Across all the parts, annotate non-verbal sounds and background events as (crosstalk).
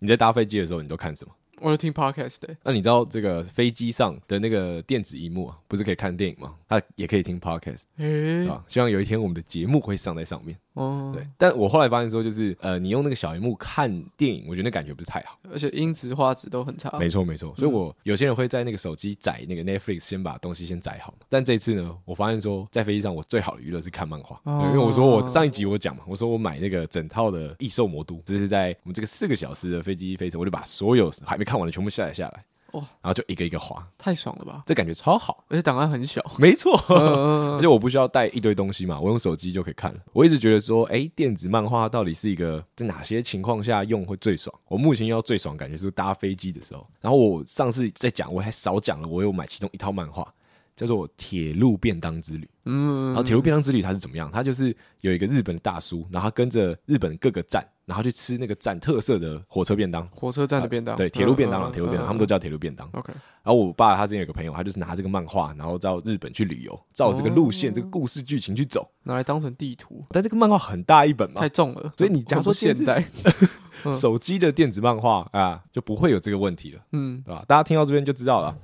你在搭飞机的时候，你都看什么？我就听 podcast 的。那你知道这个飞机上的那个电子荧幕啊，不是可以看电影吗？它也可以听 podcast，欸、是吧？希望有一天我们的节目会上在上面。哦，对。但我后来发现说，就是呃，你用那个小荧幕看电影，我觉得那感觉不是太好，而且音质画质都很差。没错没错。所以我有些人会在那个手机载那个 Netflix，先把东西先载好。但这次呢，我发现说，在飞机上我最好的娱乐是看漫画，哦，因为我说我上一集我讲嘛，我说我买那个整套的异兽魔都，这是在我们这个四个小时的飞机飞程，我就把所有还没看完的全部下载下来。哇，然后就一个一个滑，太爽了吧！这感觉超好，而且档案很小，没错，(laughs) 而且我不需要带一堆东西嘛，我用手机就可以看了。我一直觉得说，哎，电子漫画到底是一个在哪些情况下用会最爽？我目前要最爽感觉是搭飞机的时候。然后我上次在讲，我还少讲了，我有买其中一套漫画，叫做《铁路便当之旅》。嗯，然后《铁路便当之旅》它是怎么样？它就是有一个日本的大叔，然后他跟着日本各个站。然后去吃那个站特色的火车便当，火车站的便当，对，铁路便当了，铁路便当，他们都叫铁路便当。OK。然后我爸他之前有个朋友，他就是拿这个漫画，然后到日本去旅游，照这个路线、这个故事剧情去走，拿来当成地图。但这个漫画很大一本嘛，太重了，所以你假如说现在 (laughs) 手机的电子漫画啊，就不会有这个问题了，嗯，对吧？大家听到这边就知道了。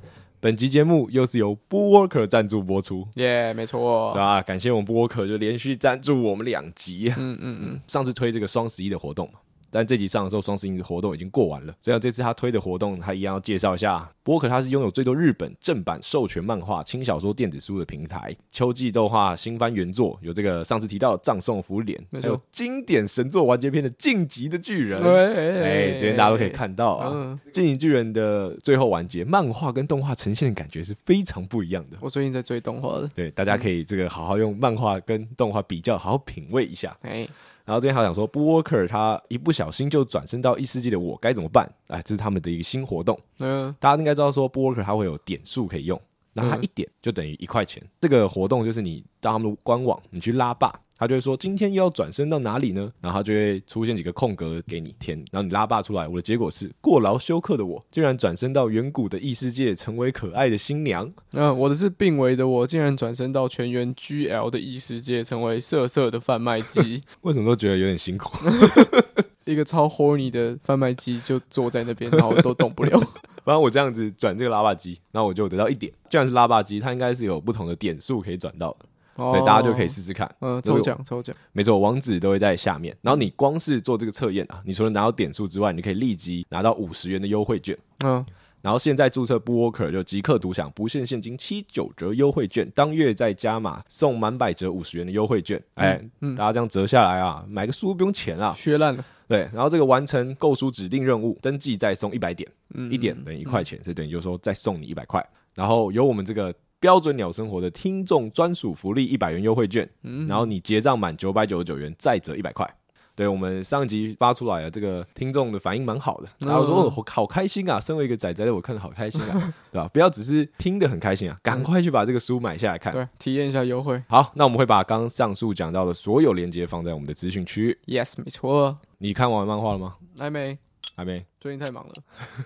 本集节目又是由 Bootworker 赞助播出，耶，没错，对吧？感谢我们 Bootworker 就连续赞助我们两集，嗯嗯嗯，上次推这个双十一的活动嘛。但这集上的时候，双十一的活动已经过完了。所以这次他推的活动，他一样要介绍一下。博客他是拥有最多日本正版授权漫画、轻小说、电子书的平台。秋季动画新番原作有这个上次提到的葬送福利连，还有经典神作完结篇的《进击的巨人》。哎，这边大家都可以看到啊，《进击巨人》的最后完结，漫画跟动画呈现的感觉是非常不一样的。我最近在追动画的，对，大家可以这个好好用漫画跟动画比较，好好品味一下。哎。然后这边还想说，Bootworker 他一不小心就转身到异世界的我该怎么办？哎，这是他们的一个新活动。嗯，大家应该知道说，Bootworker 他会有点数可以用，那他一点就等于一块钱。这个活动就是你到他们的官网，你去拉霸。他就会说，今天又要转身到哪里呢？然后他就会出现几个空格给你填，然后你拉霸出来。我的结果是过劳休克的我，竟然转身到远古的异世界，成为可爱的新娘。嗯，我的是病危的我，竟然转身到全员 GL 的异世界，成为色色的贩卖机。(laughs) 为什么都觉得有点辛苦？(laughs) 一个超 horny 的贩卖机就坐在那边，然后都动不了。(laughs) 反正我这样子转这个拉霸机，然后我就得到一点。既然是拉霸机，它应该是有不同的点数可以转到的。对，大家就可以试试看。嗯，抽奖抽奖，没错，网址都会在下面。然后你光是做这个测验啊，你除了拿到点数之外，你可以立即拿到五十元的优惠券。嗯，然后现在注册 Bootworker 就即刻独享不限现金七九折优惠券，当月再加码送满百折五十元的优惠券。哎，大家这样折下来啊，买个书不用钱啊，削烂了。对，然后这个完成购书指定任务，登记再送一百点，一点等于一块钱，所以等于就是说再送你一百块。然后有我们这个。标准鸟生活的听众专属福利一百元优惠券，嗯，然后你结账满九百九十九元再折一百块。对，我们上一集发出来的这个听众的反应蛮好的，然后说哦，好开心啊！身为一个仔仔的我看得好开心啊，(laughs) 对吧？不要只是听得很开心啊，赶快去把这个书买下来看，对，体验一下优惠。好，那我们会把刚刚上述讲到的所有链接放在我们的资讯区。Yes，没错。你看完漫画了吗？还没，还没。最近太忙了，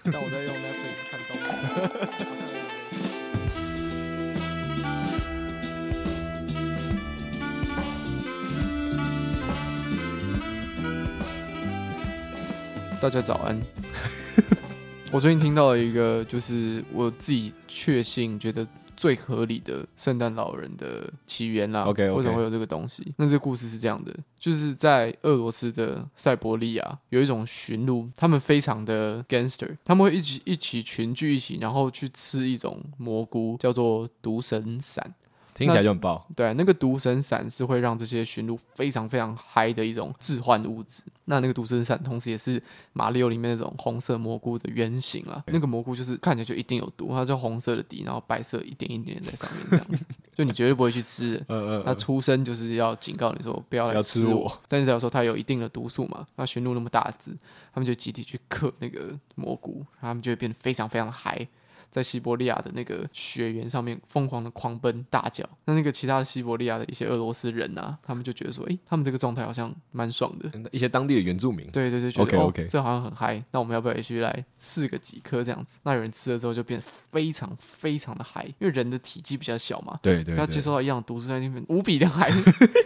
但我在用 Netflix 看动画。(laughs) 大家早安。(laughs) 我最近听到了一个，就是我自己确信觉得最合理的圣诞老人的起源啦。OK，为什么会有这个东西？那这个故事是这样的，就是在俄罗斯的塞伯利亚有一种驯鹿，他们非常的 gangster，他们会一起一起群聚一起，然后去吃一种蘑菇，叫做毒神伞。听起来就很爆。对，那个毒神伞是会让这些驯鹿非常非常嗨的一种致幻物质。那那个毒神伞同时也是马里奥里面那种红色蘑菇的原型啦。那个蘑菇就是看起来就一定有毒，它就红色的底，然后白色一点一点在上面这样子，就你绝对不会去吃。嗯嗯。它出生就是要警告你说不要来吃我。但是假如说它有一定的毒素嘛，那驯鹿那么大只，他们就集体去嗑那个蘑菇，他们就会变得非常非常嗨。在西伯利亚的那个雪原上面疯狂的狂奔大叫，那那个其他的西伯利亚的一些俄罗斯人啊，他们就觉得说，诶、欸，他们这个状态好像蛮爽的。一些当地的原住民，对对对，觉得 OK OK，、哦、这好像很嗨，那我们要不要也去来试个几颗这样子？那有人吃了之后就变得非常非常的嗨，因为人的体积比较小嘛，对对，对，他接收到一样毒素在那边无比的嗨，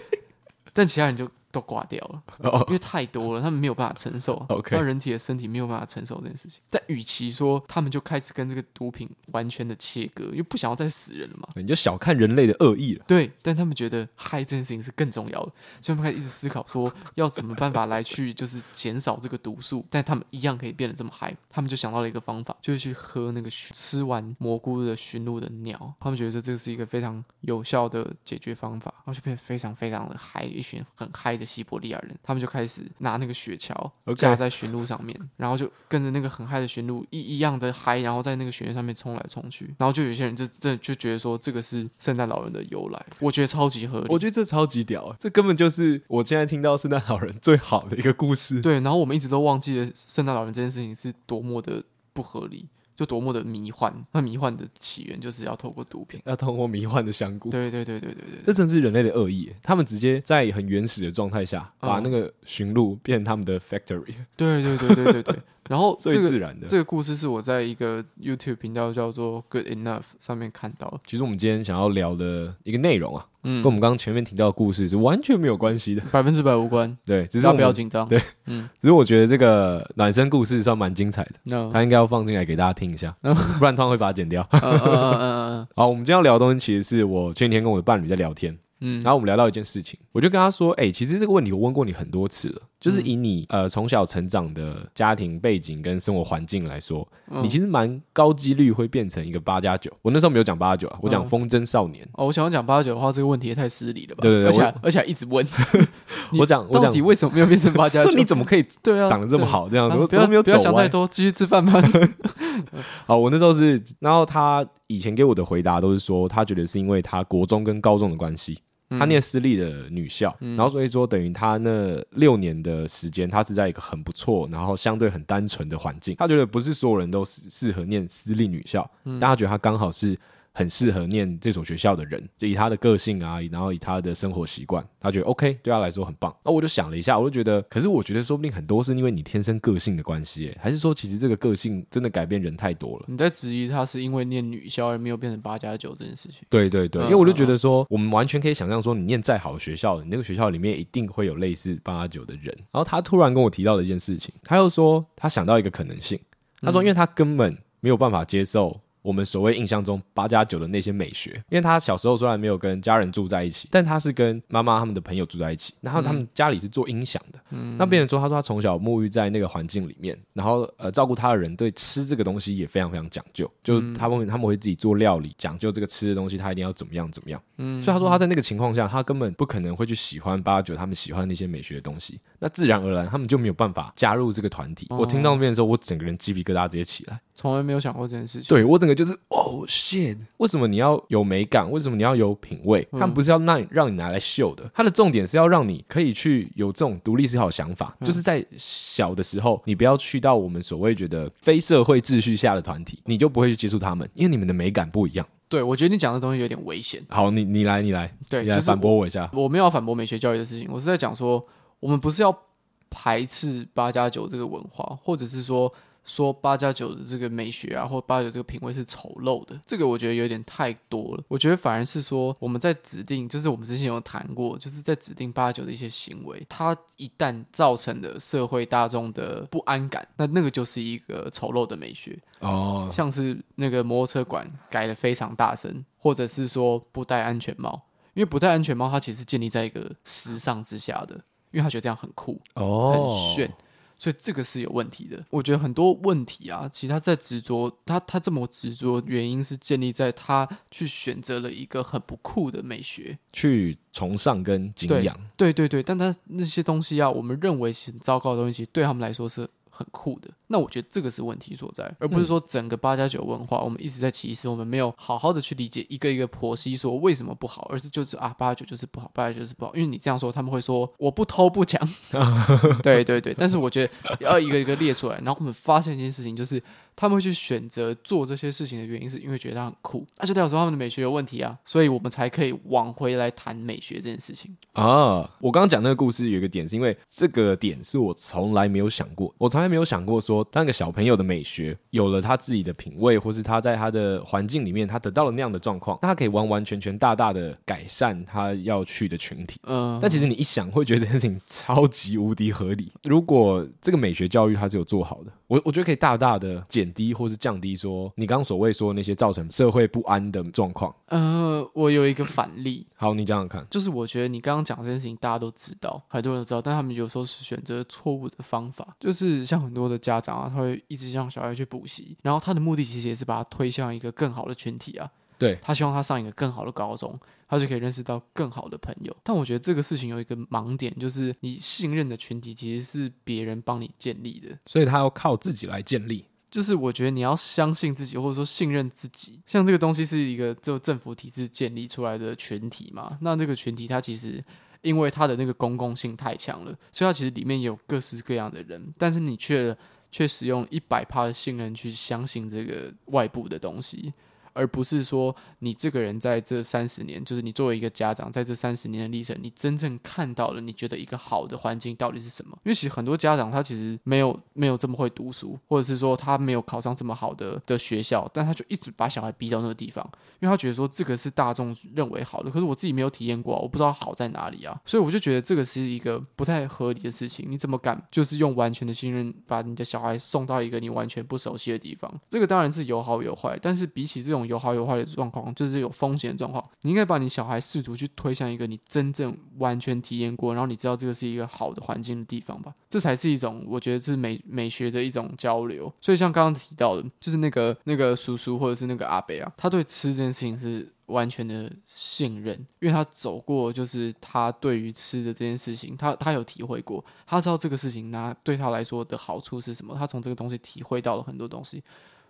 (laughs) 但其他人就都挂掉了，oh. (laughs) 因为太多了，他们没有办法承受。OK，那人体的身体没有办法承受这件事情。但与其说他们就开始跟这个毒品完全的切割，因为不想要再死人了嘛，你就小看人类的恶意了。对，但他们觉得嗨这件事情是更重要的，所以他们开始一直思考说要怎么办法来去就是减少这个毒素，但他们一样可以变得这么嗨。他们就想到了一个方法，就是去喝那个吃完蘑菇的驯鹿的尿。他们觉得这是一个非常有效的解决方法，然后就变得非常非常的嗨，一群很嗨的西伯利亚人，他们就开始拿那个雪橇架在驯鹿上面.然后就跟着那个很嗨的驯鹿一一样的嗨，然后在那个雪原上面冲来冲去，然后就有些人就真的就觉得说这个是圣诞老人的由来，我觉得超级合理，我觉得这超级屌，这根本就是我现在听到圣诞老人最好的一个故事。对，然后我们一直都忘记了圣诞老人这件事情是多么的不合理。就多么的迷幻，那迷幻的起源就是要透过毒品，要透过迷幻的香菇。对对对对对对，这真是人类的恶意。他们直接在很原始的状态下，把那个驯鹿变成他们的 factory。对对对对对对。然后最自然的这个故事是我在一个 YouTube 频道叫做 Good Enough 上面看到。其实我们今天想要聊的一个内容啊，嗯，跟我们刚刚前面提到的故事是完全没有关系的，百分之百无关。(laughs) 对，只是要不要紧张？对，嗯，只是我觉得这个暖身故事算蛮精彩的，嗯，他应该要放进来给大家听一下，(laughs) 不然他会把它剪掉。嗯嗯嗯嗯。(laughs) 好，我们今天要聊的东西其实是我前几天跟我的伴侣在聊天。嗯，然后我们聊到一件事情，我就跟他说：“哎、欸，其实这个问题我问过你很多次了，就是以你呃从小成长的家庭背景跟生活环境来说，嗯、你其实蛮高几率会变成一个八加九。我那时候没有讲八加九啊，我讲风筝少年。哦，我想要讲八加九的话，这个问题也太失礼了吧？对对对，而且而且还一直问。(laughs) 我讲，我讲，到底为什么没有变成八加九？(laughs) 你怎么可以 (laughs) 对啊长得这么好？这样子，不要没有不要想太多，继续吃饭吧。好，我那时候是，然后他以前给我的回答都是说，他觉得是因为他国中跟高中的关系。”他念私立的女校，嗯、然后所以说等于他那六年的时间，他是在一个很不错，然后相对很单纯的环境。他觉得不是所有人都适适合念私立女校，嗯、但他觉得他刚好是。很适合念这所学校的人，就以他的个性啊，然后以他的生活习惯，他觉得 OK，对他来说很棒。那我就想了一下，我就觉得，可是我觉得说不定很多是因为你天生个性的关系，还是说其实这个个性真的改变人太多了？你在质疑他是因为念女校而没有变成八加九这件事情？对对对，因为我就觉得说，我们完全可以想象说，你念再好的学校，你那个学校里面一定会有类似八加九的人。然后他突然跟我提到了一件事情，他又说他想到一个可能性，他说因为他根本没有办法接受。我们所谓印象中八加九的那些美学，因为他小时候虽然没有跟家人住在一起，但他是跟妈妈他们的朋友住在一起，然后他们家里是做音响的。嗯，那别人说，他说他从小沐浴在那个环境里面，然后呃照顾他的人对吃这个东西也非常非常讲究，就他们他们会自己做料理，讲究这个吃的东西他一定要怎么样怎么样。嗯，所以他说他在那个情况下，他根本不可能会去喜欢八加九他们喜欢那些美学的东西，那自然而然他们就没有办法加入这个团体。我听到那边的时候，我整个人鸡皮疙瘩直接起来。从来没有想过这件事情。对，我整个就是哦，shit！为什么你要有美感？为什么你要有品味？他们不是要让让你拿来秀的，它的重点是要让你可以去有这种独立思考的想法。就是在小的时候，你不要去到我们所谓觉得非社会秩序下的团体，你就不会去接触他们，因为你们的美感不一样。对，我觉得你讲的东西有点危险。好，你你来，你来，对，你来反驳我一下。我，我没有要反驳美学教育的事情，我是在讲说，我们不是要排斥八加九这个文化，或者是说。说八加九的这个美学啊，或八加九这个品味是丑陋的，这个我觉得有点太多了。我觉得反而是说，我们在指定，就是我们之前有谈过，就是在指定八加九的一些行为，它一旦造成的社会大众的不安感，那那个就是一个丑陋的美学哦。像是那个摩托车馆改的非常大声，或者是说不戴安全帽，因为不戴安全帽，它其实建立在一个时尚之下的，因为他觉得这样很酷哦，很炫。所以这个是有问题的。我觉得很多问题啊，其实他在执着，他他这么执着，原因是建立在他去选择了一个很不酷的美学，去崇尚跟敬仰。对对对对，但他那些东西啊，我们认为是很糟糕的东西，对他们来说是。很酷的，那我觉得这个是问题所在，而不是说整个八加九文化，我们一直在歧视，我们没有好好的去理解一个一个婆媳说为什么不好，而是就是啊八加九就是不好，八加九就是不好，因为你这样说他们会说我不偷不抢，(laughs) 对对对，但是我觉得要一个一个列出来，然后我们发现一件事情就是他们会去选择做这些事情的原因，是因为觉得他很酷，那就代表说他们的美学有问题啊，所以我们才可以往回来谈美学这件事情啊。我刚刚讲那个故事有一个点，是因为这个点是我从来没有想过，我从来没有想过说，当一个小朋友的美学有了他自己的品味，或是他在他的环境里面，他得到了那样的状况，那他可以完完全全大大的改善他要去的群体。嗯，但其实你一想，会觉得这件事情超级无敌合理。如果这个美学教育它是有做好的，我我觉得可以大大的减低或是降低说你刚刚所谓说那些造成社会不安的状况。呃，我有一个反例，好，你讲讲看。就是我觉得你刚刚讲这件事情，大家都知道，很多人都知道，但他们有时候是选择错误的方法。就是像很多的家长啊，他会一直让小孩去补习，然后他的目的其实也是把他推向一个更好的群体啊。对，他希望他上一个更好的高中，他就可以认识到更好的朋友。但我觉得这个事情有一个盲点，就是你信任的群体其实是别人帮你建立的，所以他要靠自己来建立。就是我觉得你要相信自己，或者说信任自己。像这个东西是一个就政府体制建立出来的群体嘛，那这个群体它其实因为它的那个公共性太强了，所以它其实里面有各式各样的人，但是你却却使用一百趴的信任去相信这个外部的东西。而不是说你这个人在这三十年，就是你作为一个家长，在这三十年的历程，你真正看到了，你觉得一个好的环境到底是什么？因为其实很多家长他其实没有没有这么会读书，或者是说他没有考上这么好的的学校，但他就一直把小孩逼到那个地方，因为他觉得说这个是大众认为好的，可是我自己没有体验过，我不知道好在哪里啊，所以我就觉得这个是一个不太合理的事情。你怎么敢就是用完全的信任把你的小孩送到一个你完全不熟悉的地方？这个当然是有好有坏，但是比起这种。有好有坏的状况，就是有风险的状况。你应该把你小孩试图去推向一个你真正完全体验过，然后你知道这个是一个好的环境的地方吧。这才是一种我觉得是美美学的一种交流。所以像刚刚提到的，就是那个那个叔叔或者是那个阿伯啊，他对吃这件事情是完全的信任，因为他走过，就是他对于吃的这件事情，他他有体会过，他知道这个事情那对他来说的好处是什么，他从这个东西体会到了很多东西。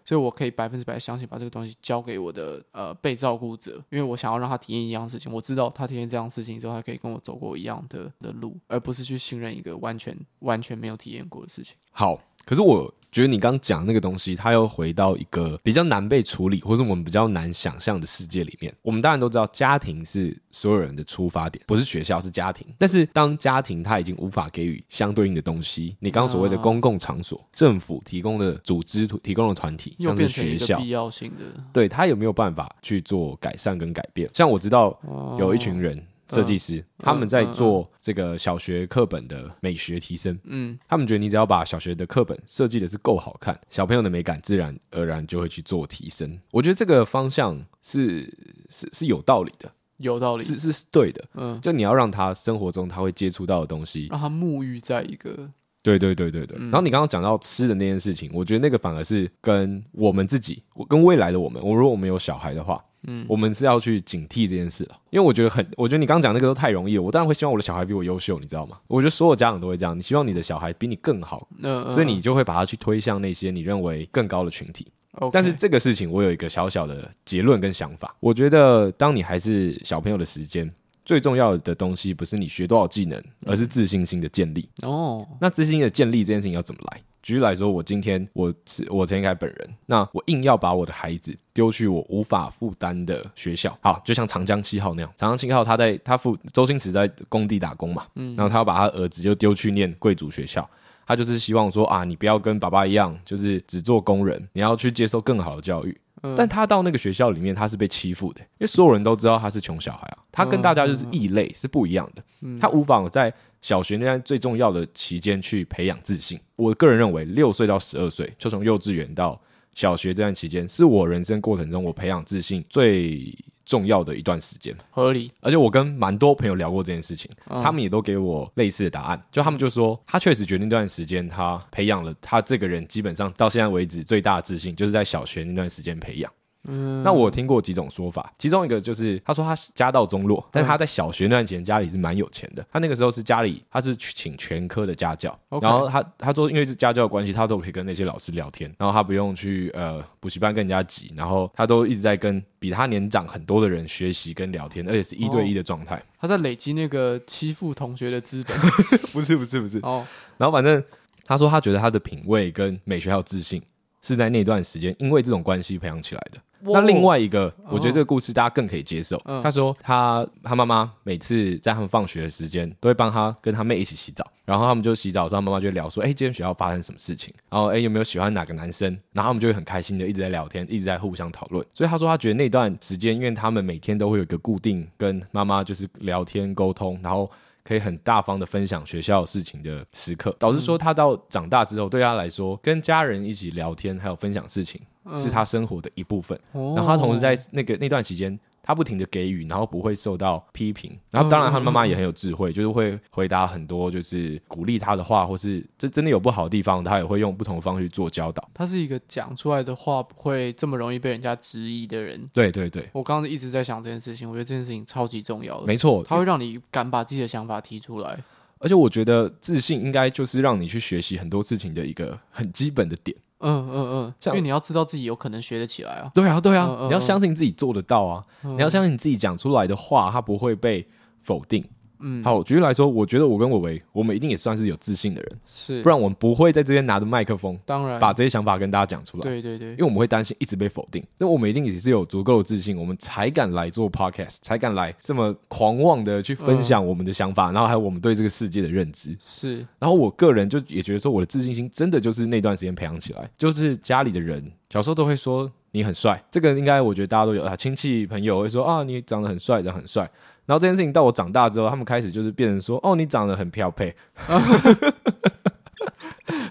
所以，我可以百分之百相信把这个东西交给我的呃被照顾者，因为我想要让他体验一样事情。我知道他体验这样事情之后，他可以跟我走过一样的的路，而不是去信任一个完全完全没有体验过的事情。好，可是我。觉得你刚讲那个东西，它又回到一个比较难被处理，或是我们比较难想象的世界里面。我们当然都知道，家庭是所有人的出发点，不是学校，是家庭。但是当家庭它已经无法给予相对应的东西，你刚刚所谓的公共场所、政府提供的组织、提供的团体，像是学校，必要性的，对，他有没有办法去做改善跟改变？像我知道有一群人。设计师他们在做这个小学课本的美学提升，嗯，他们觉得你只要把小学的课本设计的是够好看，小朋友的美感自然而然就会去做提升。我觉得这个方向是是是有道理的，有道理，是是是对的，嗯，就你要让他生活中他会接触到的东西，让他沐浴在一个，对对对对对。然后你刚刚讲到吃的那件事情，我觉得那个反而是跟我们自己，跟未来的我们，我如果我们有小孩的话。嗯，我们是要去警惕这件事了，因为我觉得很，我觉得你刚刚讲那个都太容易了。我当然会希望我的小孩比我优秀，你知道吗？我觉得所有家长都会这样，你希望你的小孩比你更好，嗯，所以你就会把他去推向那些你认为更高的群体。但是这个事情我有一个小小的结论跟想法，我觉得当你还是小朋友的时间，最重要的东西不是你学多少技能，而是自信心的建立。哦，那自信心的建立这件事情要怎么来？举例来说，我今天我是我陈凯本人，那我硬要把我的孩子丢去我无法负担的学校，好，就像长江七号那样，长江七号他在他父周星驰在工地打工嘛，嗯，然后他要把他儿子就丢去念贵族学校，他就是希望说啊，你不要跟爸爸一样，就是只做工人，你要去接受更好的教育。嗯，但他到那个学校里面，他是被欺负的，因为所有人都知道他是穷小孩啊，他跟大家就是异类，是不一样的，他无法在。小学那段最重要的期间去培养自信，我个人认为六岁到十二岁，就从幼稚园到小学这段期间，是我人生过程中我培养自信最重要的一段时间。合理。而且我跟蛮多朋友聊过这件事情，他们也都给我类似的答案，就他们就说，他确实决定那段时间他培养了他这个人基本上到现在为止最大的自信，就是在小学那段时间培养。嗯，那我听过几种说法，其中一个就是他说他家道中落，但他在小学那段时间家里是蛮有钱的。他那个时候是家里他是请全科的家教，然后他他说因为是家教的关系，他都可以跟那些老师聊天，然后他不用去呃补习班跟人家挤，然后他都一直在跟比他年长很多的人学习跟聊天，而且是一对一的状态。他在累积那个欺负同学的资本，(laughs) 不是不是不是哦。然后反正他说他觉得他的品味跟美学还有自信。是在那段时间因为这种关系培养起来的。那另外一个，我觉得这个故事大家更可以接受。他说他他妈妈每次在他们放学的时间，都会帮他跟他妹一起洗澡，然后他们就洗澡的时候，妈妈就聊说：“哎，今天学校发生什么事情？然后哎，有没有喜欢哪个男生？”然后他们就会很开心的一直在聊天，一直在互相讨论。所以他说他觉得那段时间，因为他们每天都会有一个固定跟妈妈就是聊天沟通，然后。可以很大方的分享学校事情的时刻，导致说他到长大之后，对他来说，跟家人一起聊天还有分享事情，是他生活的一部分。然后他同时在那个那段期间。他不停的给予，然后不会受到批评，然后当然他妈妈也很有智慧，就是会回答很多就是鼓励他的话，或是这真的有不好的地方，他也会用不同的方式去做教导。他是一个讲出来的话不会这么容易被人家质疑的人。对对对，我刚刚一直在想这件事情，我觉得这件事情超级重要的。没错，他会让你敢把自己的想法提出来，而且我觉得自信应该就是让你去学习很多事情的一个很基本的点。嗯嗯嗯，因为你要知道自己有可能学得起来啊。对啊对啊，你要相信自己做得到啊，你要相信你自己讲出来的话，它不会被否定。嗯，好，举例来说，我觉得我跟伟伟，我们一定也算是有自信的人，是，不然我们不会在这边拿着麦克风，当然把这些想法跟大家讲出来。对对对，因为我们会担心一直被否定，那我们一定也是有足够的自信，我们才敢来做 podcast，才敢来这么狂妄的去分享我们的想法，嗯、然后还有我们对这个世界的认知。是，然后我个人就也觉得说，我的自信心真的就是那段时间培养起来，就是家里的人小时候都会说你很帅，这个应该我觉得大家都有啊，亲戚朋友会说啊，你长得很帅，长得很帅。然后这件事情到我长大之后，他们开始就是变成说：“哦，你长得很漂配。(laughs) ”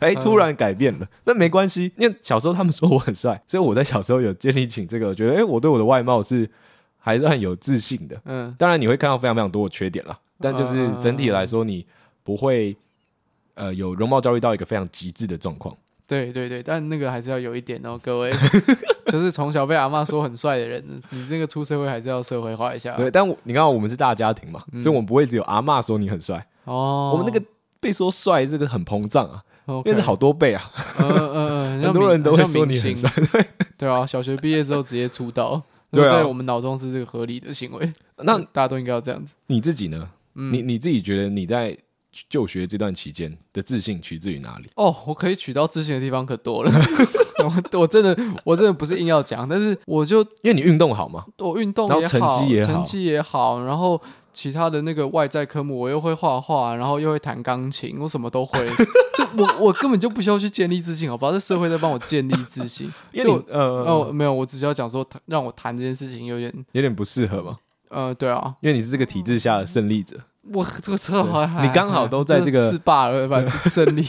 哎，突然改变了，那没关系，因为小时候他们说我很帅，所以我在小时候有建立起这个，我觉得哎，我对我的外貌是还是很有自信的。嗯，当然你会看到非常非常多的缺点啦，但就是整体来说，你不会呃有容貌焦虑到一个非常极致的状况。对对对，但那个还是要有一点哦，各位，(laughs) 就是从小被阿嬷说很帅的人，你这个出社会还是要社会化一下。对，但你看我们是大家庭嘛，嗯、所以我们不会只有阿嬷说你很帅哦，我们那个被说帅这个很膨胀啊为是好多倍啊，嗯嗯嗯，(laughs) 很多人都会说你很帅，对 (laughs) 对啊，小学毕业之后直接出道，对啊，在我们脑中是这个合理的行为，那大家都应该要这样子。你自己呢？嗯、你你自己觉得你在？就学这段期间的自信取自于哪里？哦，我可以取到自信的地方可多了。(laughs) 我我真的我真的不是硬要讲，但是我就因为你运动好嘛，我运动也好，成绩也好，成绩也好，然后其他的那个外在科目我又会画画，然后又会弹钢琴，我什么都会。(laughs) 就我我根本就不需要去建立自信，好吧？这社会在帮我建立自信。(laughs) 就呃哦没有，我只是要讲说让我谈这件事情有点有点不适合嘛。呃，对啊，因为你是这个体制下的胜利者。我这个车好，你刚好都在这个自霸了吧？胜利，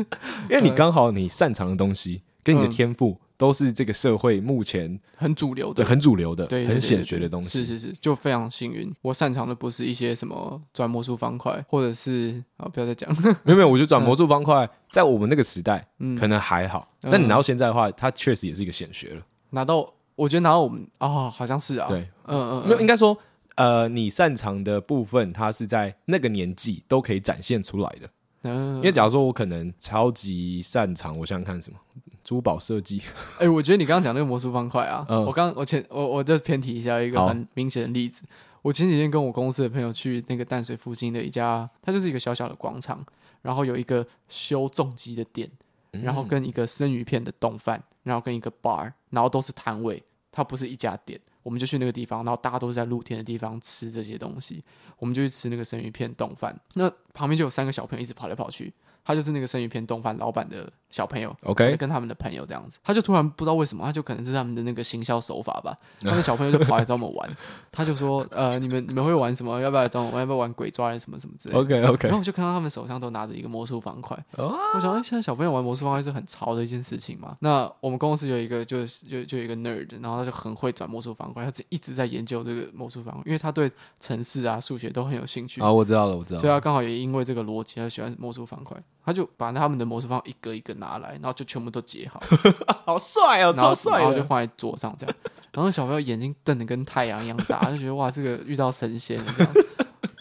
(laughs) 因为你刚好你擅长的东西跟你的天赋都是这个社会目前很主流的、很主流的、对很显学的东西。是是是，就非常幸运。我擅长的不是一些什么转魔术方块，或者是啊，不要再讲。(laughs) 没有没有，我觉得转魔术方块在我们那个时代可能还好，但你拿到现在的话，它确实也是一个显学了。拿到，我觉得拿到我们哦，好像是啊。对，嗯嗯，没有，应该说。呃，你擅长的部分，它是在那个年纪都可以展现出来的。嗯，因为假如说我可能超级擅长，我想想看什么珠宝设计。(laughs) 哎、欸，我觉得你刚刚讲那个魔术方块啊，嗯、我刚我前我我再偏题一下一个很明显的例子。我前几天跟我公司的朋友去那个淡水附近的一家，它就是一个小小的广场，然后有一个修重机的店，然后跟一个生鱼片的冻饭，然后跟一个 bar，然后都是摊位，它不是一家店。我们就去那个地方，然后大家都是在露天的地方吃这些东西，我们就去吃那个生鱼片冻饭。那旁边就有三个小朋友一直跑来跑去，他就是那个生鱼片丼饭老板的小朋友，OK，跟他们的朋友这样子。他就突然不知道为什么，他就可能是他们的那个行销手法吧。他 (laughs) 的小朋友就跑来找我们玩，他就说：“呃，你们你们会玩什么？要不要来找我？要不要玩鬼抓人什么什么之类的？”OK OK。然后我就看到他们手上都拿着一个魔术方块。Oh. 我想，哎，现在小朋友玩魔术方块是很潮的一件事情嘛。那我们公司有一个就就就有一个 nerd，然后他就很会转魔术方块，他一直在研究这个魔术方块，因为他对城市啊、数学都很有兴趣。啊，oh, 我知道了，我知道了。所以他刚好也因为这个逻辑，他喜欢魔术方块。他就把他们的魔术方一个一个拿来，然后就全部都截好，(laughs) 好帅哦，超帅！然后就放在桌上这样，然后小朋友眼睛瞪得跟太阳一样大，就觉得哇，这个遇到神仙了这样。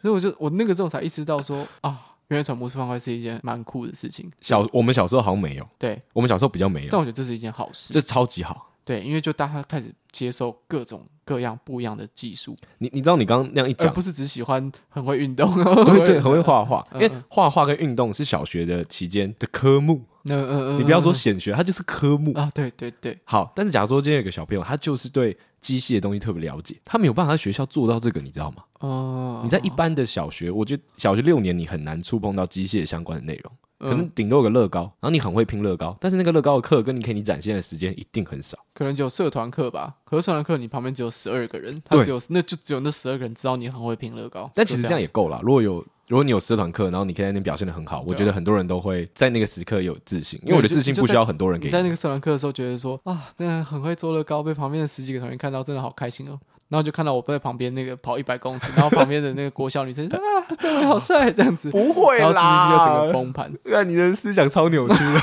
所以我就我那个时候才意识到说啊，原来转魔术方块是一件蛮酷的事情。小我们小时候好像没有，对，我们小时候比较没有，但我觉得这是一件好事，这超级好。对，因为就大家开始接受各种各样不一样的技术。你你知道你刚刚那样一讲，不是只喜欢很会运动，对 (laughs) 对，很会画画。因为画画跟运动是小学的期间的科目。嗯嗯嗯，你不要说显学，它就是科目啊。对对对。好，但是假如说今天有个小朋友，他就是对机械的东西特别了解，他没有办法在学校做到这个，你知道吗？哦。你在一般的小学，我觉得小学六年你很难触碰到机械相关的内容。可能顶多有个乐高，然后你很会拼乐高，但是那个乐高的课跟你可以你展现的时间一定很少。可能只有社团课吧，可是社团课你旁边只有十二个人，他只有那就只有那十二个人知道你很会拼乐高。但其实这样也够了。如果有如果你有社团课，然后你可以在那边表现的很好，我觉得很多人都会在那个时刻有自信，因为我的自信不需要很多人给你。在那个社团课的时候，觉得说啊，真的很会做乐高，被旁边的十几个同学看到，真的好开心哦。然后就看到我在旁边那个跑一百公尺，然后旁边的那个国小女生说啊，这位好帅，这样子不会啦，然后自信就整个崩盘。(laughs) 那你的思想超扭曲的。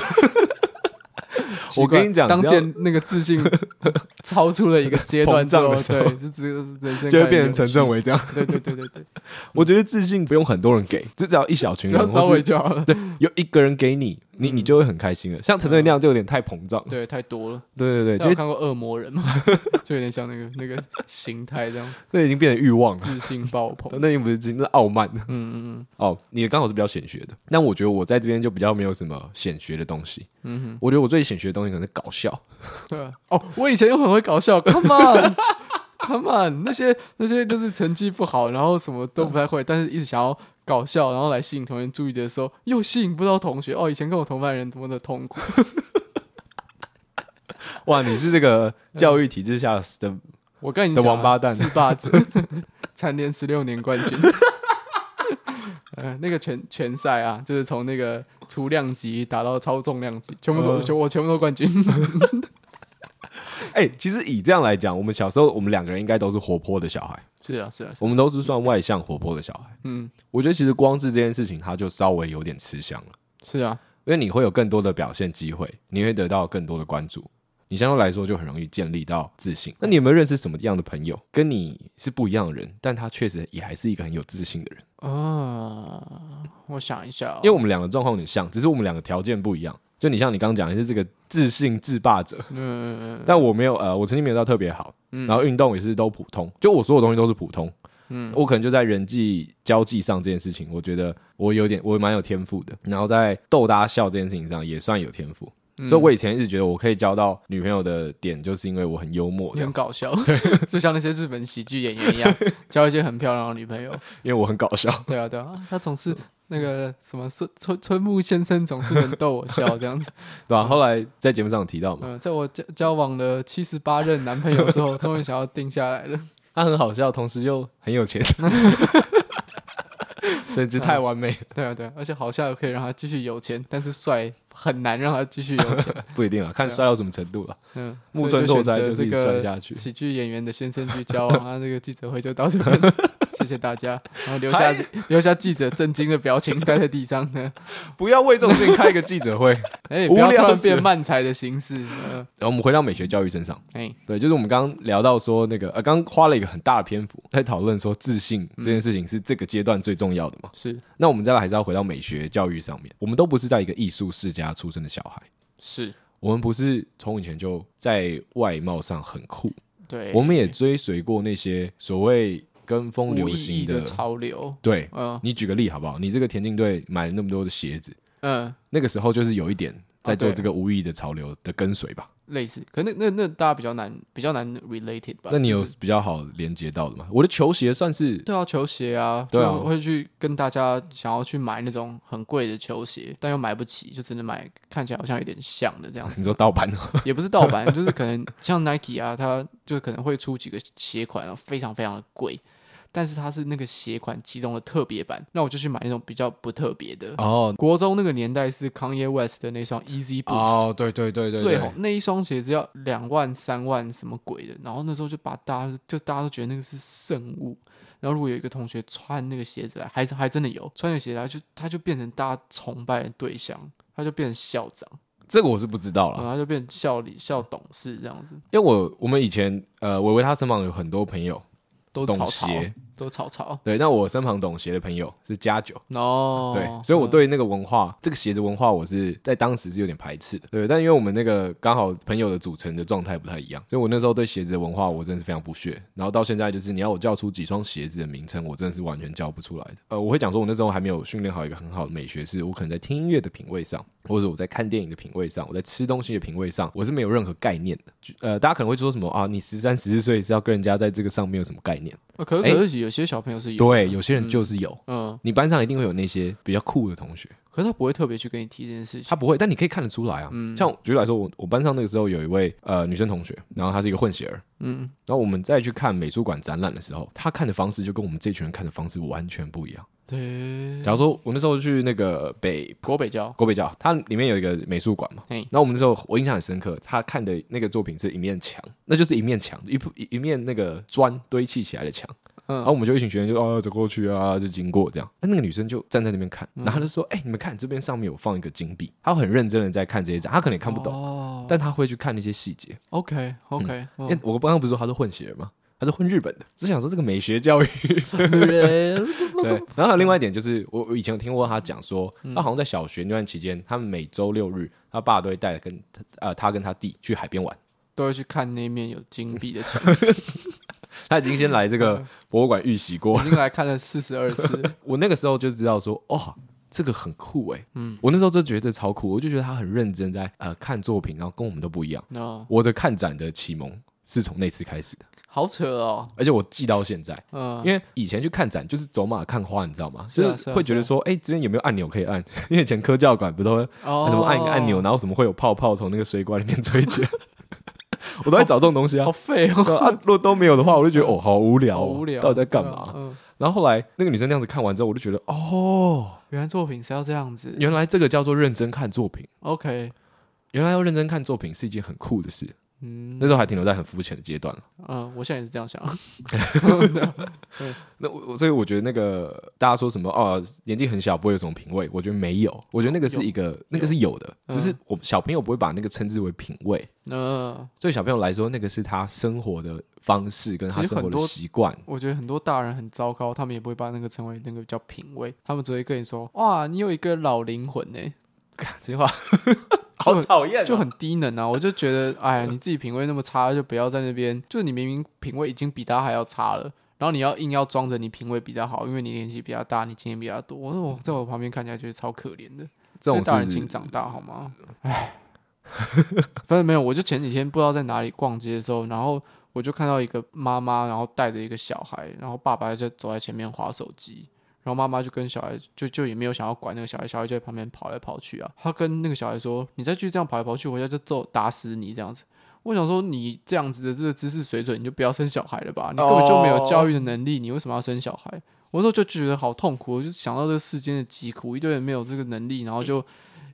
(laughs) 我跟你讲，当见那个自信 (laughs) 超出了一个阶段之后，对，就只人生就会变成陈正伟这样。对对对对对，我觉得自信不用很多人给，就只要一小群人，稍微就好了。对，有一个人给你。你你就会很开心了，像陈队那样就有点太膨胀，对，太多了。对对对，就看过恶魔人嘛，(laughs) 就有点像那个那个形态这样。那已经变成欲望了，自信爆棚。那已经不是自信，那是傲慢。嗯嗯嗯。哦，你刚好是比较显学的，但我觉得我在这边就比较没有什么显学的东西。嗯哼，我觉得我最显学的东西可能是搞笑。对啊。哦，我以前又很会搞笑，(laughs) Come on，Come on，那些那些就是成绩不好，然后什么都不太会，但是一直想要。搞笑，然后来吸引同学注意的时候，又吸引不到同学。哦，以前跟我同班人多么的痛苦。(laughs) 哇，你是这个教育体制下的，我跟你的王八蛋，自霸者，(laughs) 蝉联十六年冠军。呃，那个拳拳赛啊，就是从那个粗量级打到超重量级，全部都、呃、我全部都冠军。(laughs) 哎、欸，其实以这样来讲，我们小时候我们两个人应该都是活泼的小孩。是啊，是啊，是啊，我们都是算外向活泼的小孩。嗯，我觉得其实光是这件事情，他就稍微有点吃香了。是啊，因为你会有更多的表现机会，你会得到更多的关注，你相对来说就很容易建立到自信。那你有没有认识什么样的朋友，跟你是不一样的人，但他确实也还是一个很有自信的人？啊，我想一下，哦，因为我们两个状况有点像，只是我们两个条件不一样。就你像你刚刚讲的是这个自信自霸者，嗯嗯嗯，但我没有呃，我成绩没有到特别好，嗯，然后运动也是都普通，就我所有东西都是普通，嗯，我可能就在人际交际上这件事情，我觉得我有点我蛮有天赋的，然后在逗大家笑这件事情上也算有天赋，嗯，所以我以前一直觉得我可以交到女朋友的点，就是因为我很幽默，很搞笑，对，(laughs) 就像那些日本喜剧演员一样，(laughs) 交一些很漂亮的女朋友，因为我很搞笑，对啊对啊，他总是。那个什么村村村木先生总是能逗我笑这样子，(laughs) 对吧、啊？后来在节目上有提到嘛，嗯，在我交交往了七十八任男朋友之后，终于想要定下来了。(laughs) 他很好笑，同时又很有钱，简直太完美、了。对啊，对啊，而且好笑又可以让他继续有钱，但是帅很难让他继续有钱。(laughs) 不一定啊，看帅到什么程度了。嗯，木村拓哉就自己帅下去。喜剧演员的先生去交往，他这个记者会就到这边。谢谢大家，然后留下留下记者震惊的表情，待在地上呢。(laughs) 不要为这种事情开一个记者会，(laughs) 哎、欸，不要突然变慢才的形式。然后我们回到美学教育身上，哎、欸，对，就是我们刚刚聊到说那个，呃，刚花了一个很大的篇幅在讨论说自信这件事情是这个阶段最重要的嘛？是。那我们再来还是要回到美学教育上面，我们都不是在一个艺术世家出生的小孩，是我们不是从以前就在外貌上很酷，对，我们也追随过那些所谓。跟风流行的，的潮流，对，嗯，你举个例好不好？你这个田径队买了那么多的鞋子，嗯，那个时候就是有一点在做这个无意义的潮流的跟随吧。类似，可那那那大家比较难，比较难 related 吧？那你有比较好连接到的吗？我的球鞋算是对啊，球鞋啊，对啊，我会去跟大家想要去买那种很贵的球鞋，但又买不起，就只能买看起来好像有点像的这样子。(laughs) 你说盗版？也不是盗版，就是可能像 Nike 啊，它就可能会出几个鞋款啊，非常非常的贵。但是它是那个鞋款其中的特别版，那我就去买那种比较不特别的。哦，国中那个年代是 Kanye West 的那双 Easy Boost，哦，对对对对，最红那一双鞋子要两万三万什么鬼的，然后那时候就把大家就大家都觉得那个是圣物，然后如果有一个同学穿那个鞋子来，还还真的有穿那个鞋子来，就他就变成大家崇拜的对象，他就变成校长。这个我是不知道了，然后就变校里校董事这样子。因为我我们以前呃，伟伟他身旁有很多朋友。都懂鞋，都草草。对，那我身旁懂鞋的朋友是加九哦，对，所以我对那个文化，这个鞋子文化，我是在当时是有点排斥的。对，但因为我们那个刚好朋友的组成的状态不太一样，所以我那时候对鞋子的文化，我真的是非常不屑。然后到现在，就是你要我叫出几双鞋子的名称，我真的是完全叫不出来的。呃，我会讲说，我那时候还没有训练好一个很好的美学，是我可能在听音乐的品味上，或者我在看电影的品味上，我在吃东西的品味上，我是没有任何概念的。呃，大家可能会说什么啊？你十三、十四岁是要跟人家在这个上面有什么概念？啊、可是可是有些小朋友是有，对，有些人就是有。嗯，你班上一定会有那些比较酷的同学，可是他不会特别去跟你提这件事情，他不会，但你可以看得出来啊。嗯，像举例来说，我我班上那个时候有一位呃女生同学，然后她是一个混血儿，嗯，然后我们再去看美术馆展览的时候，她看的方式就跟我们这群人看的方式完全不一样。对，假如说我那时候去那个北国北教。国北教，它里面有一个美术馆嘛，然后我们那时候我印象很深刻，他看的那个作品是一面墙，那就是一面墙，一一一面那个砖堆砌起来的墙。然后我们就一群学生就啊走过去啊，就经过这样。那那个女生就站在那边看，然后她就说：“哎、欸，你们看这边上面有放一个金币。”她很认真的在看这些展，她可能也看不懂，哦、但她会去看那些细节。OK OK，、因为我刚刚不是说她是混血儿吗？她是混日本的，只想说这个美学教育。(laughs) 对。然后还有另外一点就是，我我以前有听过她讲说，她好像在小学那段期间，他们每周六日，他爸都会带跟呃他跟他弟去海边玩，都会去看那面有金币的墙。(laughs) (laughs) 他已经先来这个 (laughs) 博物馆预习过，已经来看了四十二次。(laughs) 我那个时候就知道说，哦，这个很酷哎。嗯，我那时候就觉得超酷，我就觉得他很认真在呃看作品，然后跟我们都不一样。哦，我的看展的启蒙是从那次开始的，好扯哦。而且我记到现在，嗯，因为以前去看展就是走马看花，你知道吗？就是会觉得说，哎，这边有没有按钮可以按？因为以前科教馆不都会什么按一个按钮，然后什么会有泡泡从那个水管里面 (laughs) 吹起来。(laughs) 我都在找这种东西啊，好 (laughs) 废哦！啊，如果都没有的话，我就觉得哦，好无聊，无聊，到底在干嘛？然后后来那个女生那样子看完之后，我就觉得哦，原来作品是要这样子，原来这个叫做认真看作品。OK，原来要认真看作品是一件很酷的事。嗯，那时候还停留在很肤浅的阶段。嗯，我现在也是这样想。(laughs) 那我所以我觉得那个大家说什么哦，年纪很小不会有什么品味，我觉得没有。我觉得那个是一个，那个是有的，只是我小朋友不会把那个称之为品味。嗯，对小朋友来说，那个是他生活的方式跟他生活的习惯。我觉得很多大人很糟糕，他们也不会把那个称为那个叫品味，他们只会跟你说：“哇，你有一个老灵魂呢。” (laughs) 这句话。好讨厌，就很低能啊！我就觉得，哎呀，你自己品味那么差，就不要在那边。就你明明品味已经比他还要差了，然后你要硬要装着你品味比较好，因为你年纪比较大，你经验比较多。我说我在我旁边看起来就是超可怜的。这种大人请长大好吗？哎，反正没有。我就前几天不知道在哪里逛街的时候，然后我就看到一个妈妈，然后带着一个小孩，然后爸爸就走在前面划手机。然后妈妈就跟小孩就就也没有想要管那个小孩，小孩就在旁边跑来跑去啊。他跟那个小孩说：“你再继续这样跑来跑去，回家就揍打死你这样子。”我想说，你这样子的这个知识水准，你就不要生小孩了吧？你根本就没有教育的能力，你为什么要生小孩？我说就觉得好痛苦，我就想到这个世间的疾苦，一堆人没有这个能力，然后就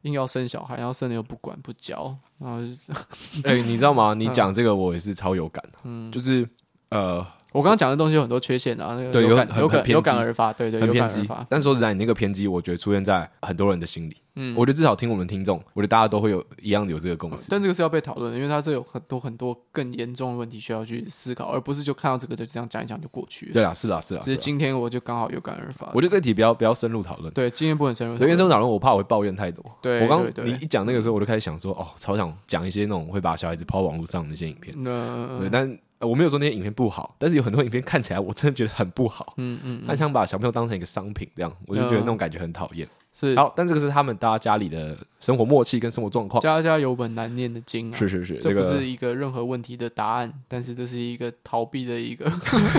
硬要生小孩，然后生了又不管不教，然后 (laughs) 哎、欸，你知道吗？你讲这个我也是超有感，嗯，就是呃。我刚刚讲的东西有很多缺陷啊，那个有感有感有感而发，对对，很偏激。但说实在，你那个偏激，我觉得出现在很多人的心里。嗯，我觉得至少听我们听众，我觉得大家都会有一样的有这个共识。但这个是要被讨论的，因为它这有很多很多更严重的问题需要去思考，而不是就看到这个就这样讲一讲就过去了。对啊，是啊，是啊。只是今天我就刚好有感而发。我觉得这题不要不要深入讨论。对，今天不能深入。因为深入讨论，我怕我会抱怨太多。对，我刚你一讲那个时候，我就开始想说，哦，超想讲一些那种会把小孩子抛网络上的那些影片。那对，但。我没有说那些影片不好，但是有很多影片看起来我真的觉得很不好。嗯嗯，他想把小朋友当成一个商品这样，我就觉得那种感觉很讨厌。是好，但这个是他们大家家里的生活默契跟生活状况。家家有本难念的经啊。是是是，这不是一个任何问题的答案，但是这是一个逃避的一个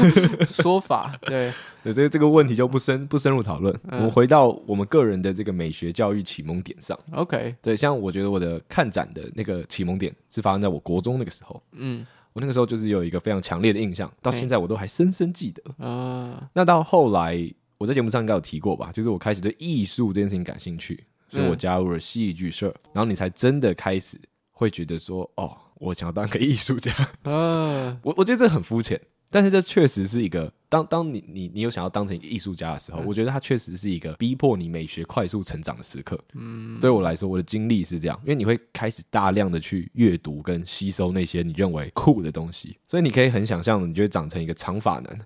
(laughs) 说法。对，(laughs) 对，这这个问题就不深不深入讨论。我们回到我们个人的这个美学教育启蒙点上。OK，对，像我觉得我的看展的那个启蒙点是发生在我国中那个时候。嗯。我那个时候就是有一个非常强烈的印象，到现在我都还深深记得。啊，那到后来我在节目上应该有提过吧？就是我开始对艺术这件事情感兴趣，所以我加入了戏剧社，然后你才真的开始会觉得说，哦，我想要当个艺术家。啊，(laughs) 我我觉得这很肤浅。但是这确实是一个，当当你你你有想要当成一个艺术家的时候，嗯、我觉得它确实是一个逼迫你美学快速成长的时刻。嗯，对我来说，我的经历是这样，因为你会开始大量的去阅读跟吸收那些你认为酷的东西，所以你可以很想象，你就会长成一个长发男。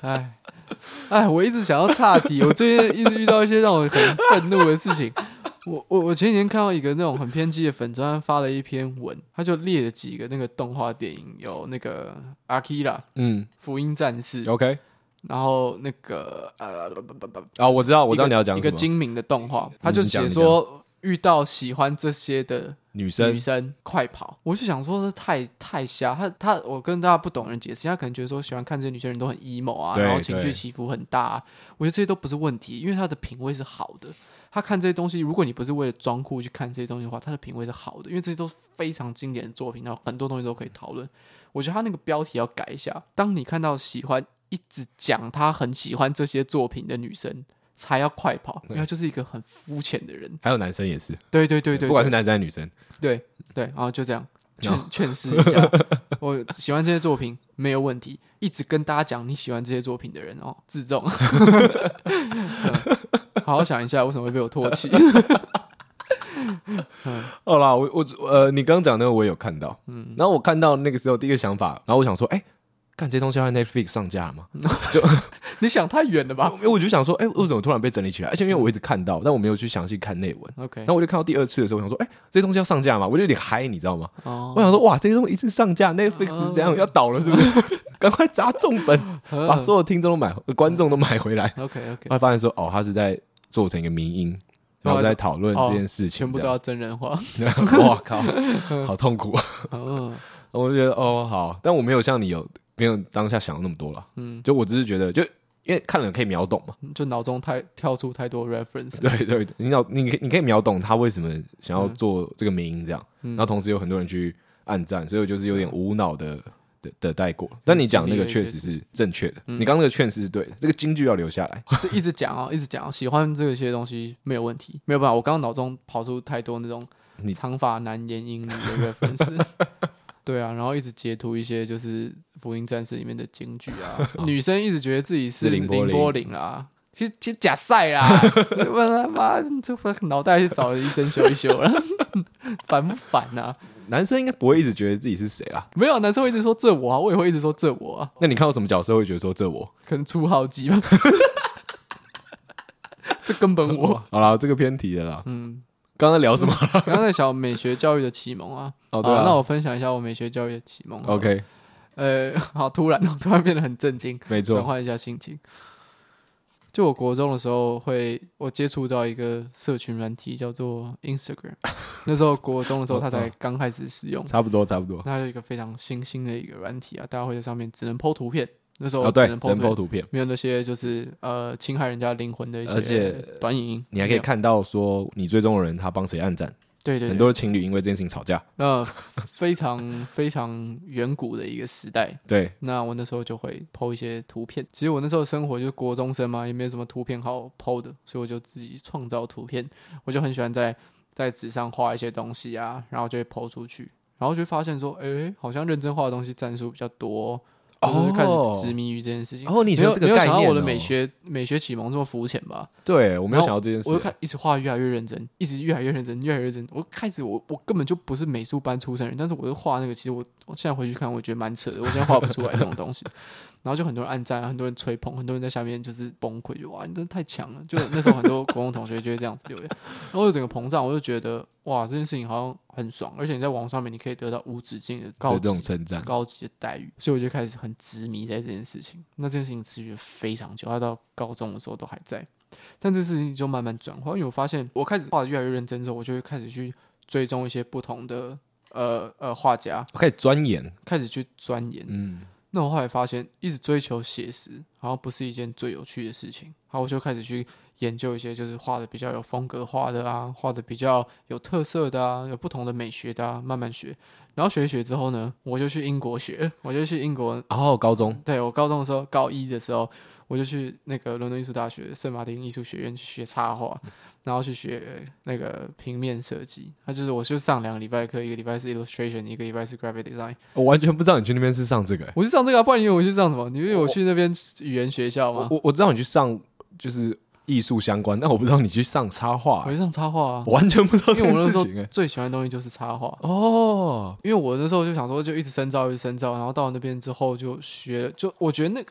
(laughs) 哎哎，我一直想要岔题，我最近一直遇到一些让我很愤怒的事情。我我我前几天看到一个那种很偏激的粉专发了一篇文，他就列了几个那个动画电影，有那个阿基拉，嗯，福音战士，OK，然后那个呃，啊，我知道，我知道你要讲一个精明的动画，他就写说遇到喜欢这些的女生女生快跑，我就想说这太太瞎，他他我跟大家不懂人解释，他可能觉得说喜欢看这些女生人都很 emo 啊，然后情绪起伏很大啊，我觉得这些都不是问题，因为他的品味是好的。他看这些东西，如果你不是为了装酷去看这些东西的话，他的品味是好的，因为这些都是非常经典的作品，然后很多东西都可以讨论。我觉得他那个标题要改一下，当你看到喜欢一直讲他很喜欢这些作品的女生，才要快跑，因为他就是一个很肤浅的人。还有男生也是，对对对对，不管是男生还是女生，对对，然后就这样劝劝示一下，(laughs) 我喜欢这些作品没有问题，一直跟大家讲你喜欢这些作品的人哦，自重。(laughs) 好好想一下，为什么会被我唾弃？(laughs) 好啦，我我呃，你刚刚讲那个我也有看到，嗯，然后我看到那个时候第一个想法，然后我想说，哎、欸，看这些东西要在 Netflix 上架了吗？(laughs) 就你想太远了吧？(laughs) 因为我就想说，哎、欸，为什么突然被整理起来？而且因为我一直看到，但我没有去详细看内文。OK，然后我就看到第二次的时候，我想说，哎、欸，这些东西要上架吗？我就有点嗨，你知道吗？哦，我想说，哇，这些东西一次上架，Netflix 是这样、哦、要倒了，是不是？赶快砸重本，把所有听众都买，观众都买回来。OK OK，后来发现说，哦，他是在。做成一个民音，然后再讨论这件事情，全部都要真人化。(laughs) 哇靠，(laughs) 好痛苦嗯！我就觉得哦好，但我没有像你有没有当下想的那么多了。嗯，就我只是觉得，就因为看了可以秒懂嘛，就脑中太跳出太多 reference。对对，你脑你你可以秒懂他为什么想要做这个名音这样，然后同时有很多人去暗赞，所以我就是有点无脑的。的带过，但你讲那个确实是正确的。嗯、你刚刚那个劝是对的，这个京剧要留下来。是一直讲哦，一直讲，喜欢这些东西没有问题，没有办法。我刚刚脑中跑出太多那种 (laughs) 长发男言英语的粉丝，对啊，然后一直截图一些就是《福音战士》里面的京剧啊。(laughs) 哦、女生一直觉得自己是林波林啦，其实其实假赛啦，问他妈这脑袋去找医生修一修了，(laughs) 烦不烦啊？男生应该不会一直觉得自己是谁啊？没有，男生会一直说这我啊，我也会一直说这我啊。那你看到什么角色会觉得说这我？可能初号机吧。(laughs) 这根本我。(laughs) 好了，这个偏题的啦。嗯，刚刚聊什么？刚刚在讲美学教育的启蒙啊。哦，对啊。那我分享一下我美学教育的启蒙。OK。呃，好，突然，突然变得很震惊。没错。转换一下心情。就我国中的时候，会我接触到一个社群软体，叫做 Instagram。(laughs) 那时候国中的时候，他才刚开始使用，差不多差不多。那有一个非常新兴的一个软体啊，大家会在上面只能 po 图片。那时候只能 po 图片，没有那些就是呃侵害人家灵魂的一些短影音。你还可以看到说你追踪的人他帮谁按赞。对，对对，很多情侣因为这件事情吵架。那，非常 (laughs) 非常远古的一个时代。对，那我那时候就会 po 一些图片。其实我那时候生活就是国中生嘛，也没有什么图片好 po 的，所以我就自己创造图片。我就很喜欢在在纸上画一些东西啊，然后就会 po 出去，然后就会发现说，哎，好像认真画的东西赞数比较多。就是开始执迷于这件事情。哦，你觉得这个没有想到我的美学美学启蒙这么肤浅吧？对，我没有想到这件事。我就开一直画越来越认真，一直越来越认真，越来越认真。我开始我我根本就不是美术班出身人，但是我就画那个，其实我我现在回去看，我觉得蛮扯的。我现在画不出来这种东西。(laughs) 然后就很多人按赞，很多人吹捧，很多人在下面就是崩溃，就哇，你真的太强了！就那时候很多国中同学就会这样子留言，然后就整个膨胀，我就觉得哇，这件事情好像很爽，而且你在网上面你可以得到无止境的高级高级的待遇，所以我就开始很执迷在这件事情。那这件事情持续了非常久，他到高中的时候都还在，但这事情就慢慢转化，因为我发现我开始画的越来越认真之后，我就会开始去追踪一些不同的呃呃画家，我开始钻研，开始去钻研，嗯。那我后来发现，一直追求写实，好像不是一件最有趣的事情。好，我就开始去研究一些，就是画的比较有风格化的啊，画的比较有特色的啊，有不同的美学的啊，慢慢学。然后学一学之后呢，我就去英国学，我就去英国。哦，高中。对，我高中的时候，高一的时候，我就去那个伦敦艺术大学圣马丁艺术学院去学插画。然后去学那个平面设计，他就是我就上两个礼拜课，一个礼拜是 illustration，一个礼拜是 graphic design。我完全不知道你去那边是上这个，我是上这个，不然你以为我去上什么？你以为我去那边语言学校吗？我我知道你去上就是艺术相关，但我不知道你去上插画。我去上插画啊，我完全不知道这件事情。最喜欢的东西就是插画哦，因为我那时候就想说，就一直深造，一直深造，然后到那边之后就学了，就我觉得那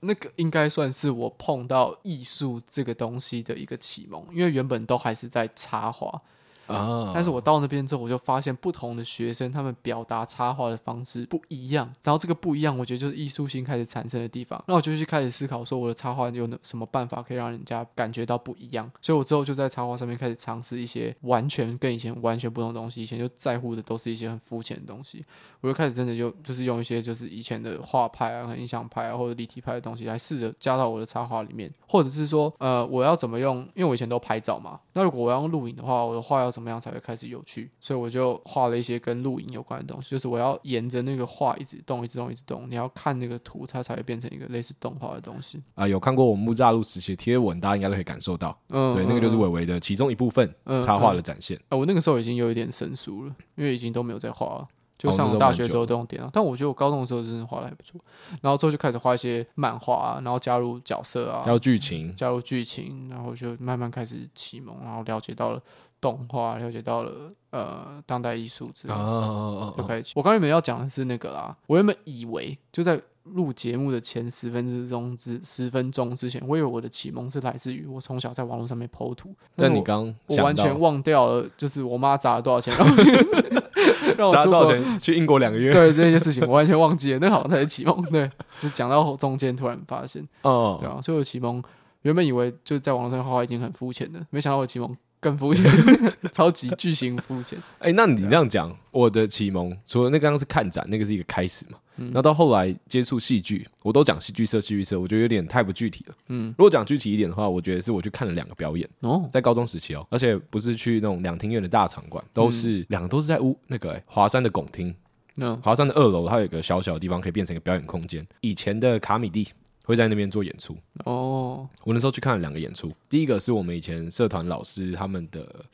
那个应该算是我碰到艺术这个东西的一个启蒙，因为原本都还是在插画。啊！但是我到那边之后，我就发现不同的学生他们表达插画的方式不一样，然后这个不一样，我觉得就是艺术性开始产生的地方。那我就去开始思考，说我的插画有什么办法可以让人家感觉到不一样。所以我之后就在插画上面开始尝试一些完全跟以前完全不同的东西。以前就在乎的都是一些很肤浅的东西，我就开始真的就就是用一些就是以前的画派啊、和印象派啊或者立体派的东西来试着加到我的插画里面，或者是说，呃，我要怎么用？因为我以前都拍照嘛，那如果我要用录影的话，我的画要。怎么样才会开始有趣？所以我就画了一些跟录影有关的东西，就是我要沿着那个画一直动，一直动，一直动。你要看那个图，它才会变成一个类似动画的东西啊。有看过我们木栅路时期的贴文，大家应该都可以感受到。嗯，对，那个就是伟伟的其中一部分插画的展现。啊、嗯嗯嗯，我那个时候已经有一点生疏了，因为已经都没有在画了，就上了大学之后都用电脑。但我觉得我高中的时候真的画的还不错。然后之后就开始画一些漫画啊，然后加入角色啊，加入剧情，加入剧情，然后就慢慢开始启蒙，然后了解到了。动画了解到了呃当代艺术之类的，就开始。我刚原本要讲的是那个啦，我原本以为就在录节目的前十分之钟之十分钟之前，我以为我的启蒙是来自于我从小在网络上面 po 图。但你刚我完全忘掉了，就是我妈砸了多少钱 (laughs) 让我去让我砸多少钱去英国两个月？对这些事情我完全忘记了，那好像才是启蒙。对，就讲到中间突然发现，哦，对啊，所以我启蒙原本以为就在网络上画画已经很肤浅的，没想到我启蒙。更肤浅，(laughs) 超级巨型肤浅。哎、欸，那你这样讲，我的启蒙除了那刚刚是看展，那个是一个开始嘛？嗯，那到后来接触戏剧，我都讲戏剧社、戏剧社，我觉得有点太不具体了。嗯，如果讲具体一点的话，我觉得是我去看了两个表演哦，在高中时期哦，而且不是去那种两厅院的大场馆，都是两、嗯、个都是在屋那个、欸、华山的拱厅。嗯，华山的二楼，它有一个小小的地方可以变成一个表演空间。以前的卡米蒂。会在那边做演出哦。我那时候去看了两个演出，第一个是我们以前社团老师他们的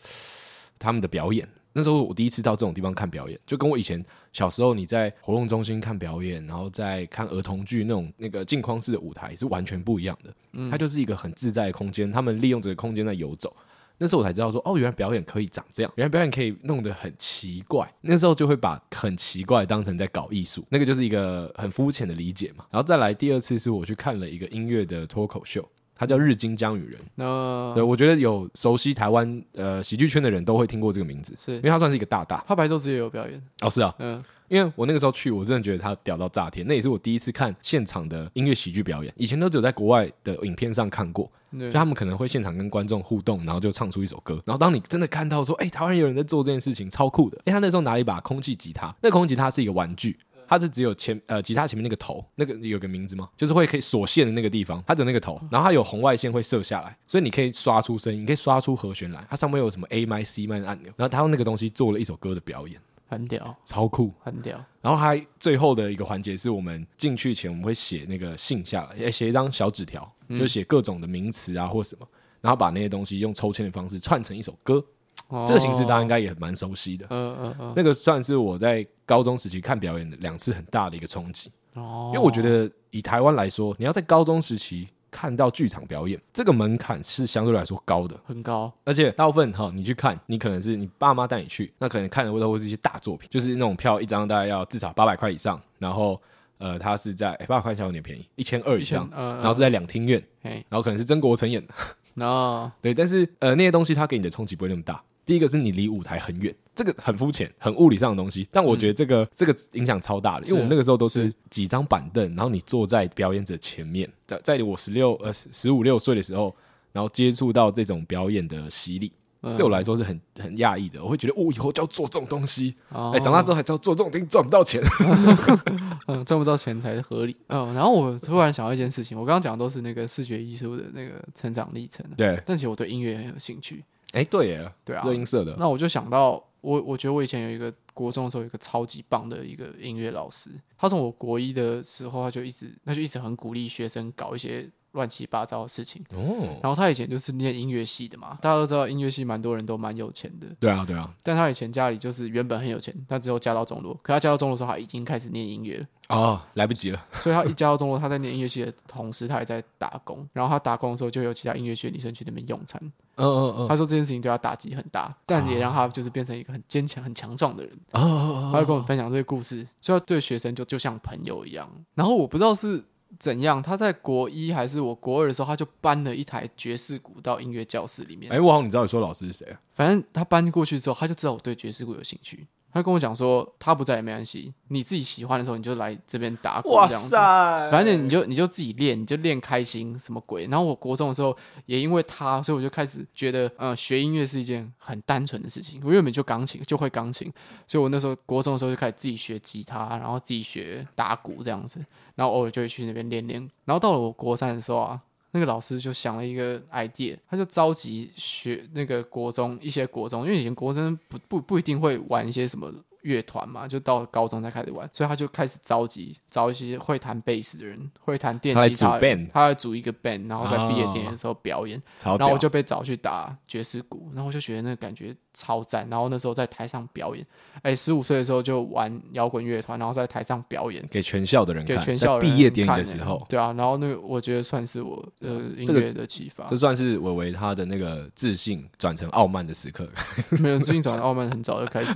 他们的表演。那时候我第一次到这种地方看表演，就跟我以前小时候你在活动中心看表演，然后在看儿童剧那种那个镜框式的舞台是完全不一样的。嗯，它就是一个很自在的空间，他们利用这个空间在游走。那时候我才知道说，哦，原来表演可以长这样，原来表演可以弄得很奇怪。那时候就会把很奇怪当成在搞艺术，那个就是一个很肤浅的理解嘛。然后再来第二次是我去看了一个音乐的脱口秀，它叫《日金江雨人》。那对，我觉得有熟悉台湾呃喜剧圈的人都会听过这个名字，是因为他算是一个大大。他白昼之夜有表演哦，是啊，嗯。因为我那个时候去，我真的觉得他屌到炸天，那也是我第一次看现场的音乐喜剧表演。以前都只有在国外的影片上看过，就他们可能会现场跟观众互动，然后就唱出一首歌。然后当你真的看到说，哎、欸，台湾有人在做这件事情，超酷的。哎、欸，他那时候拿了一把空气吉他，那空气吉他是一个玩具，它是只有前呃吉他前面那个头，那个有个名字吗？就是会可以锁线的那个地方，它只有那个头，然后它有红外线会射下来，所以你可以刷出声音，你可以刷出和弦来。它上面有什么 A 麦 C 麦的按钮，然后他用那个东西做了一首歌的表演。很屌，超酷，很屌。然后还最后的一个环节是我们进去前，我们会写那个信下来，写一张小纸条，就写各种的名词啊或什么，然后把那些东西用抽签的方式串成一首歌。哦、这个形式大家应该也蛮熟悉的。嗯嗯嗯，那个算是我在高中时期看表演的两次很大的一个冲击。哦，因为我觉得以台湾来说，你要在高中时期。看到剧场表演，这个门槛是相对来说高的，很高。而且大部分哈，你去看，你可能是你爸妈带你去，那可能看的会都会是一些大作品，就是那种票一张大概要至少八百块以上，然后呃，它是在八百块钱有点便宜，一千二以上，呃、然后是在两厅院，嘿然后可能是曾国成演的，哦，(laughs) 对，但是呃那些东西它给你的冲击不会那么大。第一个是你离舞台很远，这个很肤浅、很物理上的东西，但我觉得这个、嗯、这个影响超大的，因为我们那个时候都是几张板凳，然后你坐在表演者前面，在在我十六呃十五六岁的时候，然后接触到这种表演的洗礼，嗯、对我来说是很很讶异的。我会觉得，哦，以后就要做这种东西。哎、哦欸，长大之后还知道做这种东西赚不到钱，(laughs) 嗯，赚不到钱才是合理。嗯，然后我突然想到一件事情，我刚刚讲的都是那个视觉艺术的那个成长历程，对，但其实我对音乐很有兴趣。哎，对耶，对啊，热音社的。那我就想到，我我觉得我以前有一个国中的时候，有一个超级棒的一个音乐老师，他从我国一的时候，他就一直，他就一直很鼓励学生搞一些。乱七八糟的事情。哦，然后他以前就是念音乐系的嘛，大家都知道音乐系蛮多人都蛮有钱的，对啊对啊，但他以前家里就是原本很有钱，他之后嫁到中落，可他嫁到中落的时候他已经开始念音乐了。哦，来不及了，所以他一嫁到中落，他在念音乐系的同时，他也在打工，然后他打工的时候就有其他音乐系的女生去那边用餐，嗯嗯嗯，他说这件事情对他打击很大，但也让他就是变成一个很坚强、很强壮的人，哦，他就跟我们分享这个故事，所以他对学生就就像朋友一样，然后我不知道是。怎样？他在国一还是我国二的时候，他就搬了一台爵士鼓到音乐教室里面。哎、欸，我好像你知道你说老师是谁啊？反正他搬过去之后，他就知道我对爵士鼓有兴趣。他跟我讲说，他不在也没关系，你自己喜欢的时候你就来这边打鼓。哇塞！反正你就你就自己练，你就练开心什么鬼。然后我国中的时候也因为他，所以我就开始觉得，呃，学音乐是一件很单纯的事情。我原本就钢琴就会钢琴，所以我那时候国中的时候就开始自己学吉他，然后自己学打鼓这样子，然后偶尔就会去那边练练。然后到了我国三的时候啊。那个老师就想了一个 idea，他就召集学那个国中一些国中，因为以前国中不不不一定会玩一些什么。乐团嘛，就到高中才开始玩，所以他就开始召集找一些会弹贝斯的人，会弹电吉他的人，他来组一个 band，然后在毕业典礼的时候表演。哦、然后我就被找去打爵士鼓，然后我就觉得那个感觉超赞。然后那时候在台上表演，哎，十五岁的时候就玩摇滚乐团，然后在台上表演给全校的人看，给全校人毕业典礼的时候，对啊。然后那个我觉得算是我呃音乐的启发，这算是伟伟他的那个自信转成傲慢的时刻。(laughs) 没有自信转成傲慢，很早就开始。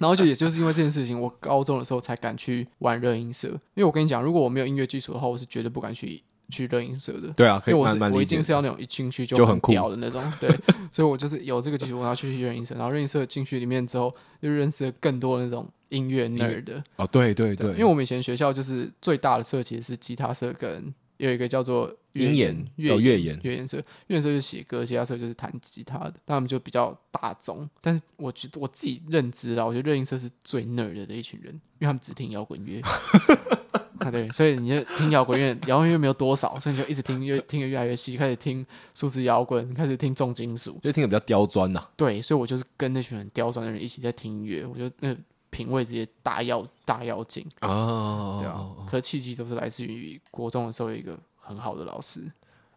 然后就也就是因为这件事情，我高中的时候才敢去玩热音社。因为我跟你讲，如果我没有音乐基础的话，我是绝对不敢去去热音社的。对啊，可以因为我是我一定是要那种一进去就很屌的那种。对，所以我就是有这个基础，我要去热音社。然后热音社进去里面之后，就认识了更多的那种音乐 nerd 的。哦，对对对，对，因为我们以前学校就是最大的社其实是吉他社跟。有一个叫做乐研，有乐研，乐研社，乐研社就是写歌，其他社就是弹吉他的，他们就比较大众。但是我觉得我自己认知啦，我觉得热音社是最 nerd 的一群人，因为他们只听摇滚乐。(laughs) 啊，对，所以你就听摇滚乐，摇滚乐没有多少，所以你就一直听，越听得越来越细，开始听数字摇滚，开始听重金属，就听的比较刁钻呐。对，所以我就是跟那群很刁钻的人一起在听音乐，我觉得那。品味这些大要大要紧哦，对啊，可契机都是来自于国中的时候有一个很好的老师。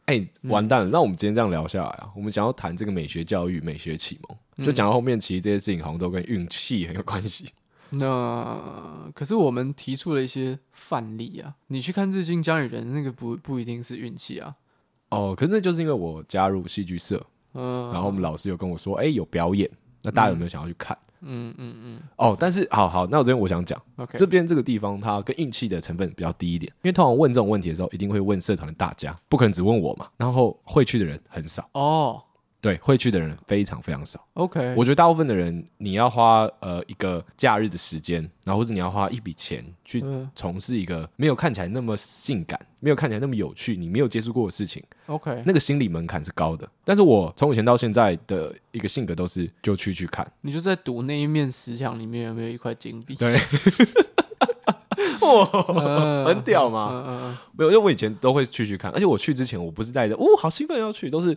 哎、欸，完蛋了！那、嗯、我们今天这样聊下来啊，我们想要谈这个美学教育、美学启蒙，嗯、就讲到后面，其实这些事情好像都跟运气很有关系。(laughs) 那可是我们提出了一些范例啊，你去看《日进江雨人》，那个不不一定是运气啊。哦，可是那就是因为我加入戏剧社，嗯，然后我们老师有跟我说，哎、欸，有表演，那大家有没有想要去看？嗯嗯嗯嗯，哦，但是好好，那我这边我想讲.这边这个地方它跟运气的成分比较低一点，因为通常问这种问题的时候，一定会问社团的大家，不可能只问我嘛，然后会去的人很少哦。对，会去的人非常非常少。OK，我觉得大部分的人，你要花呃一个假日的时间，然后或者你要花一笔钱去从事一个没有看起来那么性感、没有看起来那么有趣、你没有接触过的事情。OK，那个心理门槛是高的。但是我从以前到现在的一个性格都是就去去看。你就在赌那一面石墙里面有没有一块金币？对，(laughs) 哇，很屌吗？没有，因为我以前都会去去看，而且我去之前我不是带着哦，好兴奋要去，都是。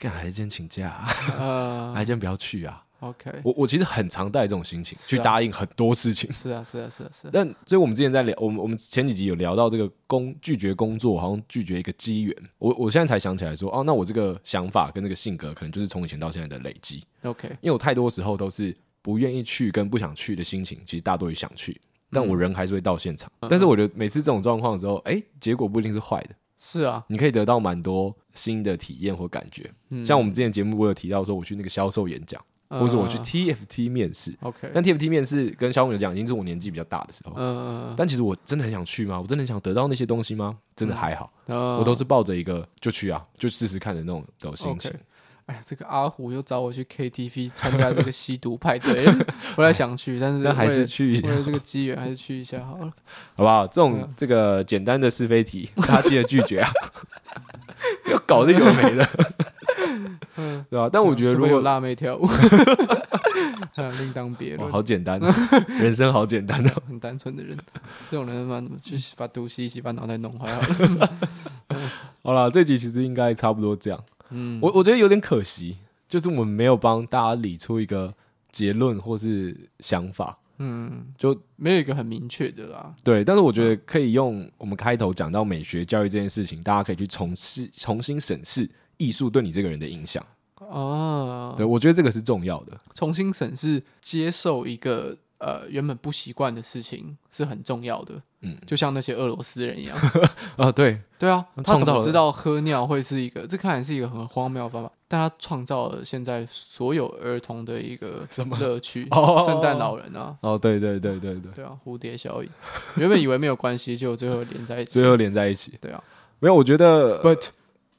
干还是今天请假，啊，呃、(laughs) 还是今天不要去啊？OK，我我其实很常带这种心情，啊、去答应很多事情。是啊，是啊，是啊，是啊。(laughs) 但所以我们之前在聊，我们我们前几集有聊到这个工拒绝工作，好像拒绝一个机缘。我我现在才想起来说，哦，那我这个想法跟这个性格，可能就是从以前到现在的累积。OK，因为我太多时候都是不愿意去跟不想去的心情，其实大多于想去，但我人还是会到现场。嗯、但是我觉得每次这种状况的时候，哎、欸，结果不一定是坏的。是啊，你可以得到蛮多新的体验或感觉。嗯，像我们之前节目我有提到说，我去那个销售演讲，或者我去 TFT 面试。OK，但 TFT 面试跟销售演讲已经是我年纪比较大的时候。嗯，但其实我真的很想去吗？我真的很想得到那些东西吗？真的还好。我都是抱着一个就去啊，就试试看的那种的心情。哎呀，这个阿虎又找我去 KTV 参加这个吸毒派对，(laughs) 不太想去，但是但还是去一下，为了这个机缘还是去一下好了，(laughs) 好不好？这种这个简单的是非题，大家记得拒绝啊，要搞得有的没的，嗯，对吧？但我觉得如果有辣妹跳舞，(laughs) 另当别论。好简单，人生好简单的，很单纯的人，这种人嘛，去把毒吸一吸，把脑袋弄坏好了。好了，这集其实应该差不多这样。嗯，我我觉得有点可惜，就是我们没有帮大家理出一个结论或是想法，嗯，就没有一个很明确的啦。对，但是我觉得可以用我们开头讲到美学教育这件事情，大家可以去重视、重新审视艺术对你这个人的影响。哦，对，我觉得这个是重要的，重新审视、接受一个呃原本不习惯的事情是很重要的。嗯，就像那些俄罗斯人一样 (laughs) 啊，对对啊，他怎么知道喝尿会是一个？这看来是一个很荒谬的方法，但他创造了现在所有儿童的一个 (laughs) 什么乐趣？圣诞老人啊，哦，对对对对对，对啊，蝴蝶效应，原本以为没有关系，结果最后连在一起，(laughs) 最后连在一起，对啊，没有，我觉得，But。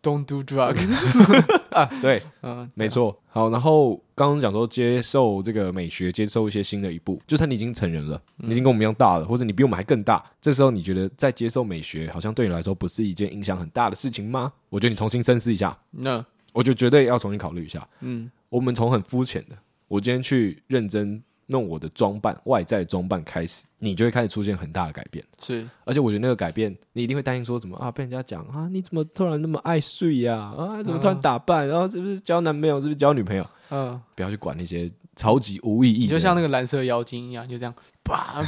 Don't do drug (laughs) 啊，对，(laughs) 嗯，没错。好，然后刚刚讲说接受这个美学，接受一些新的一步，就是你已经成人了，你已经跟我们一样大了，或者你比我们还更大。这时候你觉得在接受美学，好像对你来说不是一件影响很大的事情吗？我觉得你重新深思一下。那我就绝对要重新考虑一下。嗯，我们从很肤浅的，我今天去认真。弄我的装扮，外在装扮开始，你就会开始出现很大的改变。是，而且我觉得那个改变，你一定会担心说什么啊？被人家讲啊，你怎么突然那么爱睡呀？啊，怎么突然打扮？然后是不是交男朋友？是不是交女朋友？嗯，不要去管那些超级无意义。就像那个蓝色妖精一样，就这样，啪，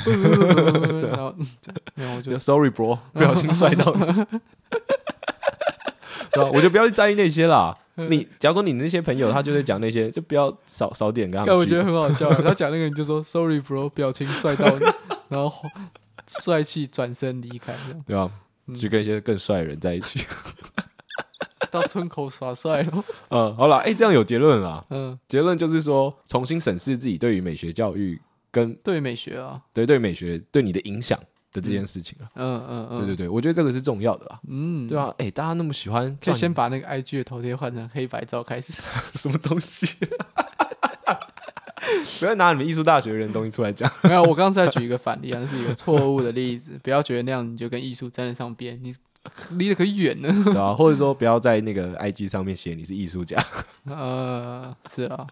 然后，然后我就 sorry bro，不小心 (laughs) 摔到了。(laughs) 我就不要去在意那些啦。你假如说你那些朋友，他就会讲那些，就不要少少点跟他们。但我觉得很好笑，(laughs) 他讲那个人就说 “sorry bro”，表情帅到你，然后帅气转身离开，对吧？就跟一些更帅的人在一起，(laughs) 到村口耍帅了。(laughs) 嗯，好了，哎，这样有结论了。嗯，结论就是说，重新审视自己对于美学教育跟对美学啊，对对美学对你的影响。的这件事情啊，嗯嗯嗯，对对对，我觉得这个是重要的啊，嗯，对啊，哎，大家那么喜欢，就先把那个 IG 的头贴换成黑白照开始，(laughs) 什么东西？(laughs) 不要拿你们艺术大学的人东西出来讲。(laughs) 没有，我刚才举一个反例啊，那是一个错误的例子，不要觉得那样你就跟艺术沾得上边，你离得可远呢，对啊，或者说不要在那个 IG 上面写你是艺术家，呃，是啊，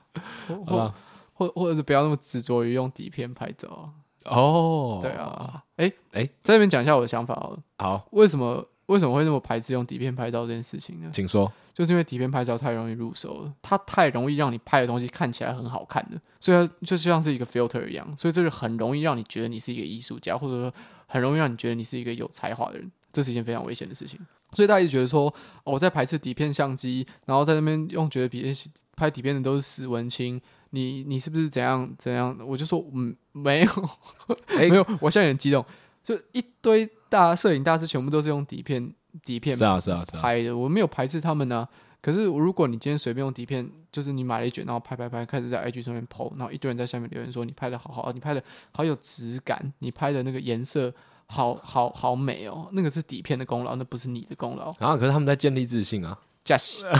或或或者是不要那么执着于用底片拍照。哦，对啊，哎哎，在这边讲一下我的想法好了。好，为什么为什么会那么排斥用底片拍照这件事情呢？请说。就是因为底片拍照太容易入手了，它太容易让你拍的东西看起来很好看的，所以它就像是一个 filter 一样，所以这是很容易让你觉得你是一个艺术家，或者说很容易让你觉得你是一个有才华的人，这是一件非常危险的事情。所以大家一直觉得说，哦，我在排斥底片相机，然后在那边用觉得别人拍底片的都是史文清。你你是不是怎样怎样？我就说嗯，没有，欸、没有。我现在很激动，就一堆大摄影大师全部都是用底片底片是啊是啊拍的，我没有排斥他们呢、啊。可是如果你今天随便用底片，就是你买了一卷，然后拍拍拍，开始在 IG 上面 po，然后一堆人在下面留言说你拍的好好，你拍的好有质感，你拍的那个颜色好好好美哦，那个是底片的功劳，那不是你的功劳啊。可是他们在建立自信啊。假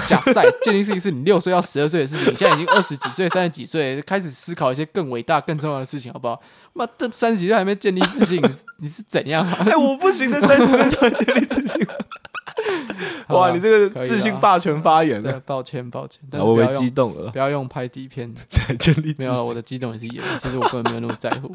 假赛，建立事情是你六岁到十二岁的事情，你现在已经二十几岁、三十几岁，开始思考一些更伟大、更重要的事情，好不好？妈，这三十几岁还没建立自信，(laughs) 你是怎样？(laughs) 哎，我不行的，三十岁才建立自信。(laughs) 哇，你这个自信霸权发言了。抱歉，抱歉，但我被激动了。不要用拍底片才建立。没有，我的激动也是演，其实我根本没有那么在乎。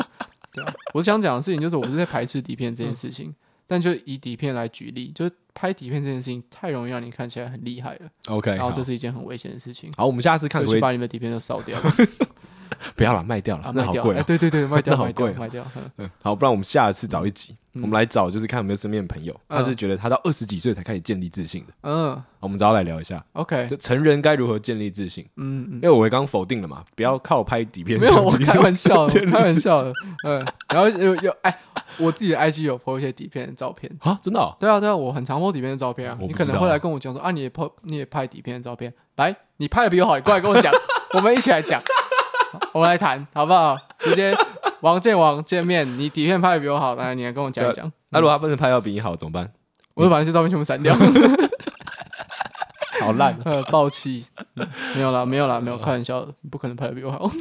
对啊，我想讲的事情就是，我是在排斥底片这件事情。但就以底片来举例，就是拍底片这件事情太容易让你看起来很厉害了。OK，然后这是一件很危险的事情。好，我们下次看可以把你们底片都烧掉。(laughs) (laughs) 不要了，卖掉了，那好贵。对对对，卖掉，(laughs) 好贵，卖掉。嗯，好，不然我们下次找一集，我们来找，就是看有没有身边的朋友，他是觉得他到二十几岁才开始建立自信的。嗯，我们找他来聊一下。OK，就成人该如何建立自信？嗯，因为我刚刚否定了嘛，不要靠拍底片。没有，我开玩笑，开玩笑的。嗯，然后有有哎。我自己的 IG 有 po 一些底片的照片啊，真的、哦？对啊，对啊，我很常 po 底片的照片啊。你可能会来跟我讲说啊，你也 po，你也拍底片的照片，来，你拍的比我好，你过来跟我讲，(laughs) 我们一起来讲，我们来谈，好不好？直接王建王见面，你底片拍的比我好，来，你来跟我讲一讲。那如果他不能拍到比你好怎么办？我就把那些照片全部删掉。(laughs) 好烂，(laughs) 呃，爆气，没有啦，没有啦，没有，开玩笑的，不可能拍的比我好。(laughs)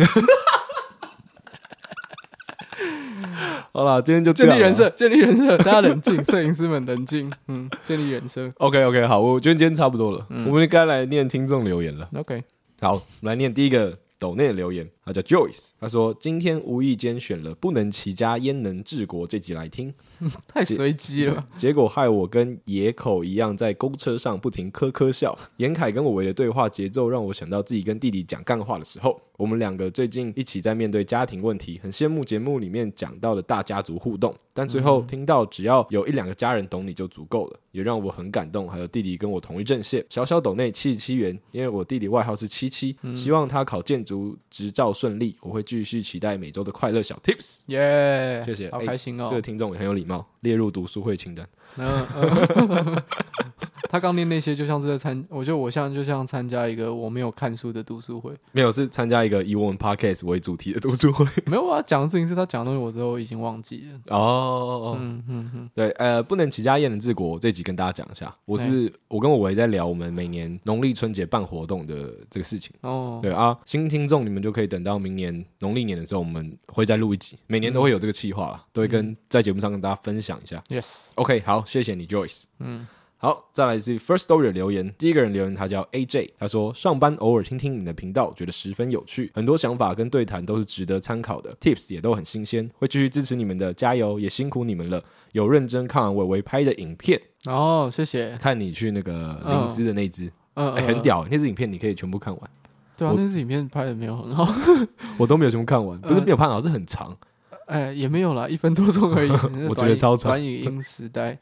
好了，今天就建立人设，建立人设，大家冷静，摄影师们冷静，嗯，建立人设。OK，OK，好，我觉得今天差不多了，嗯、我们该来念听众留言了。OK，好，我们来念第一个抖内的留言，他叫 Joyce，他说今天无意间选了“不能齐家焉能治国”这集来听，(laughs) 太随机了，结果害我跟野口一样在公车上不停咯咯笑。严凯跟我维的对话节奏让我想到自己跟弟弟讲干话的时候。我们两个最近一起在面对家庭问题，很羡慕节目里面讲到的大家族互动，但最后听到只要有一两个家人懂你就足够了，也让我很感动。还有弟弟跟我同一阵线，小小斗内七十七元，因为我弟弟外号是七七，希望他考建筑执照顺利，我会继续期待每周的快乐小 Tips。耶，谢谢，好开心哦！这个听众也很有礼貌，列入读书会清单。嗯。(laughs) 他刚念那些，就像是在参，我觉得我像就像参加一个我没有看书的读书会，没有是参加一个以我们 podcast 为主题的读书会，(laughs) 没有啊，讲的事情是他讲的东西，我都已经忘记了。哦，嗯嗯嗯，对，呃，不能齐家宴的治国，这集跟大家讲一下，我是、欸、我跟我维在聊我们每年农历春节办活动的这个事情。哦，对啊，新听众你们就可以等到明年农历年的时候，我们会再录一集，每年都会有这个计划啦，都会跟在节目上跟大家分享一下。Yes，OK，、okay, 好，谢谢你，Joyce。嗯。好，再来是 First Story 的留言。第一个人留言，他叫 AJ，他说上班偶尔听听你的频道，觉得十分有趣，很多想法跟对谈都是值得参考的，Tips 也都很新鲜，会继续支持你们的，加油，也辛苦你们了。有认真看完伟伟拍的影片哦，谢谢。看你去那个灵芝的那支，嗯，欸、很屌，那支影片你可以全部看完。对啊，那支影片拍的没有很好，(laughs) 我都没有全部看完，不是没有拍好，是很长。哎，也没有啦，一分多钟而已。(laughs) 我觉得超长。短影音时代，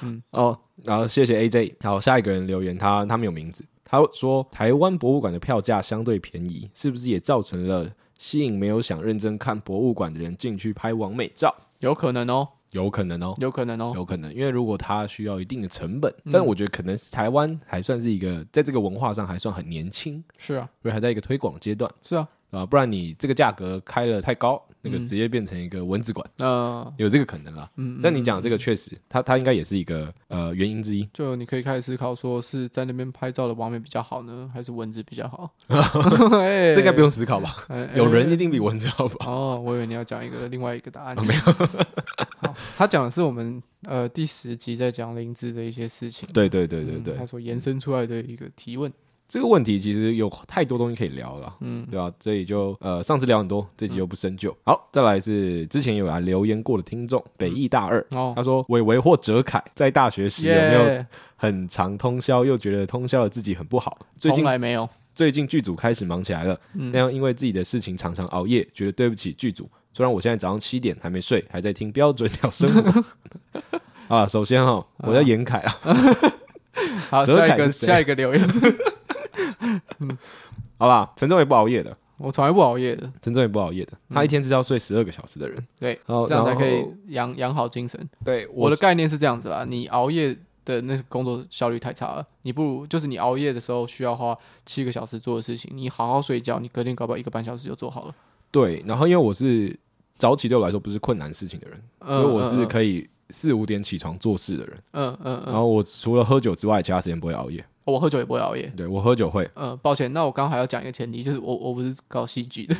嗯，哦，然后谢谢 AJ。好，下一个人留言，他他没有名字。他说台湾博物馆的票价相对便宜，是不是也造成了吸引没有想认真看博物馆的人进去拍完美照？有可能哦，有可能哦，有可能哦，有可能。因为如果他需要一定的成本，嗯、但我觉得可能是台湾还算是一个在这个文化上还算很年轻，是啊，因为还在一个推广阶段，是啊，啊，不然你这个价格开了太高。那个直接变成一个蚊子馆，嗯，有这个可能啦。嗯，但你讲这个确实，它它应该也是一个呃原因之一。就你可以开始思考，说是在那边拍照的网美比较好呢，还是蚊子比较好？(laughs) 这应该不用思考吧？有人一定比蚊子好吧？哦，我以为你要讲一个另外一个答案。没有，(laughs) 他讲的是我们呃第十集在讲灵芝的一些事情。对对对对对，他所延伸出来的一个提问。这个问题其实有太多东西可以聊了，嗯，对吧、啊？所以就呃，上次聊很多，这集又不深究。嗯、好，再来是之前有来留言过的听众，北艺大二，哦、他说伟伟或哲凯在大学时有没有很常通宵，又觉得通宵的自己很不好？最近没有。最近剧组开始忙起来了，那样、嗯、因为自己的事情常常熬夜，觉得对不起剧组。虽然我现在早上七点还没睡，还在听标准鸟生活。(laughs) 啊，首先哈，我叫严凯啊。(laughs) 好，下一个下一个留言。嗯，(laughs) 好吧，陈忠也不熬夜的，我从来不熬夜的。陈忠也不熬夜的，他一天至少要睡十二个小时的人。对，这样才可以养养好精神。对，我的概念是这样子啦，你熬夜的那工作效率太差了，你不如就是你熬夜的时候需要花七个小时做的事情，你好好睡觉，你隔天搞不好一个半小时就做好了。对，然后因为我是早起对我来说不是困难事情的人，所以我是可以四五点起床做事的人。嗯嗯，然后我除了喝酒之外，其他时间不会熬夜。我喝酒也不会熬夜，对，我喝酒会。嗯，抱歉，那我刚刚还要讲一个前提，就是我我不是搞戏剧的。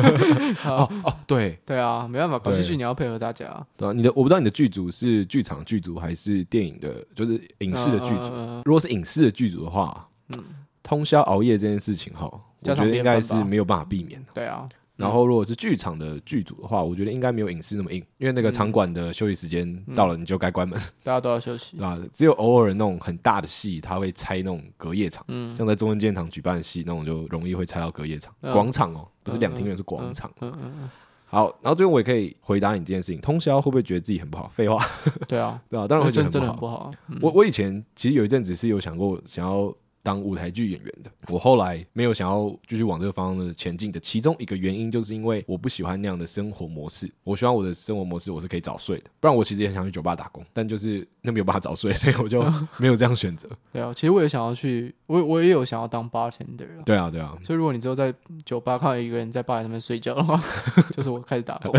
(laughs) 哦哦，对对啊，没办法，搞戏剧你要配合大家。对啊，你的我不知道你的剧组是剧场剧组还是电影的，就是影视的剧组。如果是影视的剧组的话，嗯，通宵熬夜这件事情哈，我觉得应该是没有办法避免的。对啊。然后，如果是剧场的剧组的话，我觉得应该没有影视那么硬，因为那个场馆的休息时间到了，你就该关门，(laughs) 大家都要休息，(laughs) 对吧？只有偶尔那种很大的戏，他会拆那种隔夜场，像在中正纪念堂举办的戏，那种就容易会拆到隔夜场。广场哦，不是两厅院，是广场。嗯嗯嗯。好，然后最后我也可以回答你这件事情：通宵会不会觉得自己很不好？废话。对啊，(laughs) 对啊，当然会觉得很不好。我我以前其实有一阵子是有想过想要。当舞台剧演员的，我后来没有想要继续往这个方向的前进的其中一个原因，就是因为我不喜欢那样的生活模式。我希望我的生活模式我是可以早睡的，不然我其实也想去酒吧打工，但就是那没有办法早睡，所以我就 (laughs) 没有这样选择。对啊，其实我也想要去，我我也有想要当 bartender。对啊，对啊。所以如果你之后在酒吧看到一个人在吧台上面睡觉的话，(laughs) 就是我开始打工。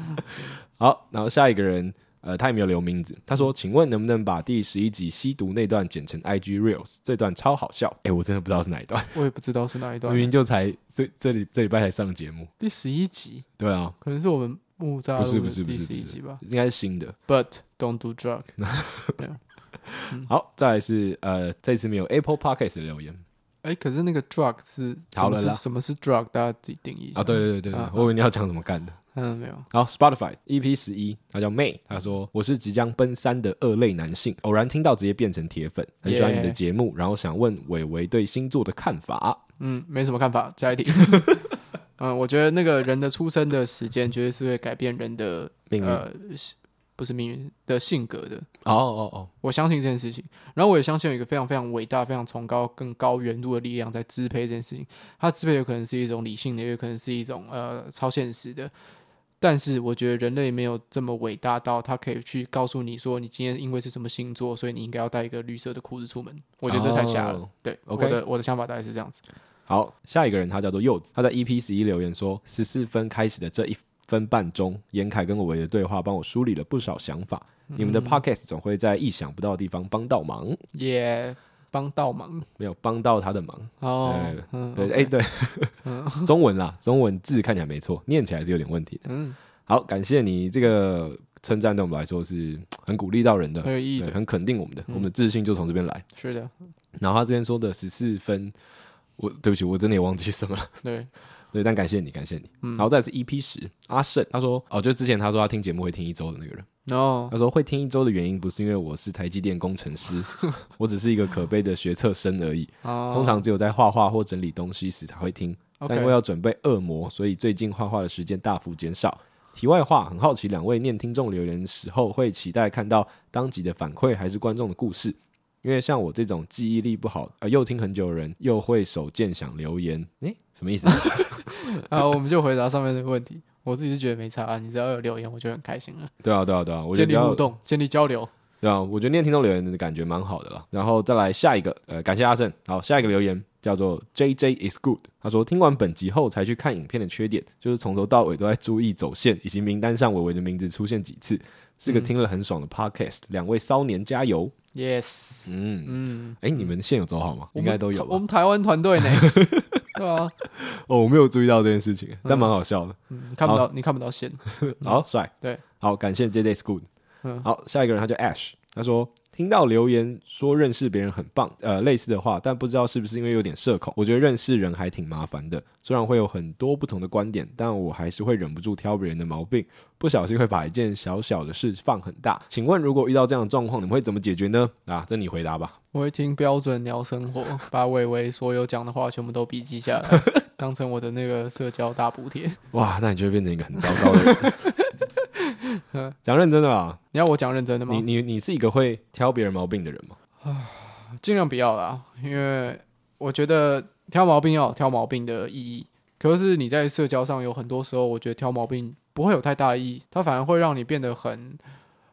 (laughs) 好，然后下一个人。呃，他也没有留名字。他说：“请问能不能把第十一集吸毒那段剪成 IG Reels？这段超好笑。”哎，我真的不知道是哪一段。我也不知道是哪一段。明明就才这这里这礼拜才上节目。第十一集。对啊，可能是我们木栅。不是不是不是第十一集吧？应该是新的。But don't do drug。(laughs) 好，再来是呃，这次没有 Apple Podcast 的留言。哎，可是那个 drug 是什么？是什么是 drug？大家自己定义一下。啊，对对对对，我以为你要讲怎么干的。嗯，没有。好，Spotify EP 十一，他叫 May，他说我是即将奔三的二类男性，偶然听到直接变成铁粉，很喜欢你的节目，然后想问伟伟对星座的看法。嗯，没什么看法，下一题。(laughs) 嗯，我觉得那个人的出生的时间绝对是会改变人的命运。不是命运的性格的。哦哦哦，我相信这件事情。然后我也相信有一个非常非常伟大、非常崇高、更高远度的力量在支配这件事情。它支配有可能是一种理性的，也有可能是一种呃超现实的。但是我觉得人类没有这么伟大到他可以去告诉你说，你今天因为是什么星座，所以你应该要带一个绿色的裤子出门。我觉得这太瞎了。Oh, 对，okay. 我的我的想法大概是这样子。好，下一个人他叫做柚子，他在 EP 十一留言说，十四分开始的这一分半钟，严凯跟我维的对话帮我梳理了不少想法。嗯、你们的 Pocket 总会在意想不到的地方帮到忙。耶、yeah.。帮到忙。没有帮到他的忙。哦，对，哎，对，(laughs) (laughs) 中文啦，中文字看起来没错，念起来是有点问题的。嗯，好，感谢你这个称赞，对我们来说是很鼓励到人的，很有意义的，很肯定我们的，我们的自信就从这边来。是的，然后他这边说的十四分，我对不起，我真的也忘记什么了。对，对，但感谢你，感谢你。然后再是 EP 十，阿胜他说，哦，就之前他说他听节目会听一周的那个人。哦，他说会听一周的原因不是因为我是台积电工程师，(laughs) 我只是一个可悲的学测生而已。Oh. 通常只有在画画或整理东西时才会听.但因为要准备恶魔，所以最近画画的时间大幅减少。题外话，很好奇两位念听众留言的时候会期待看到当集的反馈还是观众的故事？因为像我这种记忆力不好，呃，又听很久的人又会手贱想留言，诶，什么意思？(laughs) 啊，我们就回答上面这个问题。我自己是觉得没差啊，你只要有留言，我就很开心了。对啊，对啊，对啊，我建立互动，建立交流。对啊，我觉得念听众留言的感觉蛮好的啦。然后再来下一个，呃，感谢阿胜。好，下一个留言叫做 JJ is good。他说听完本集后才去看影片的缺点，就是从头到尾都在注意走线，以及名单上伟伟的名字出现几次，是个听了很爽的 podcast。两、嗯、位骚年加油！Yes，嗯嗯，哎、欸，你们线有走好吗？应该都有。我们台湾团队呢？(laughs) 对啊，哦，我没有注意到这件事情，但蛮好笑的。嗯，你看不到，你看不到线。(laughs) 好帅，对，好，感谢 JJ School。嗯，好，下一个人他叫 Ash，他说听到留言说认识别人很棒，呃，类似的话，但不知道是不是因为有点社恐。我觉得认识人还挺麻烦的，虽然会有很多不同的观点，但我还是会忍不住挑别人的毛病，不小心会把一件小小的事放很大。请问如果遇到这样的状况，你们会怎么解决呢？啊，这你回答吧。我会听标准聊生活，(laughs) 把伟伟所有讲的话全部都笔记下来，当成我的那个社交大补贴。哇，那你就会变成一个很糟糕的人。(laughs) 讲认真的吧？你要我讲认真的吗？你你你是一个会挑别人毛病的人吗？啊，尽量不要啦，因为我觉得挑毛病要有挑毛病的意义。可是你在社交上有很多时候，我觉得挑毛病不会有太大的意义，它反而会让你变得很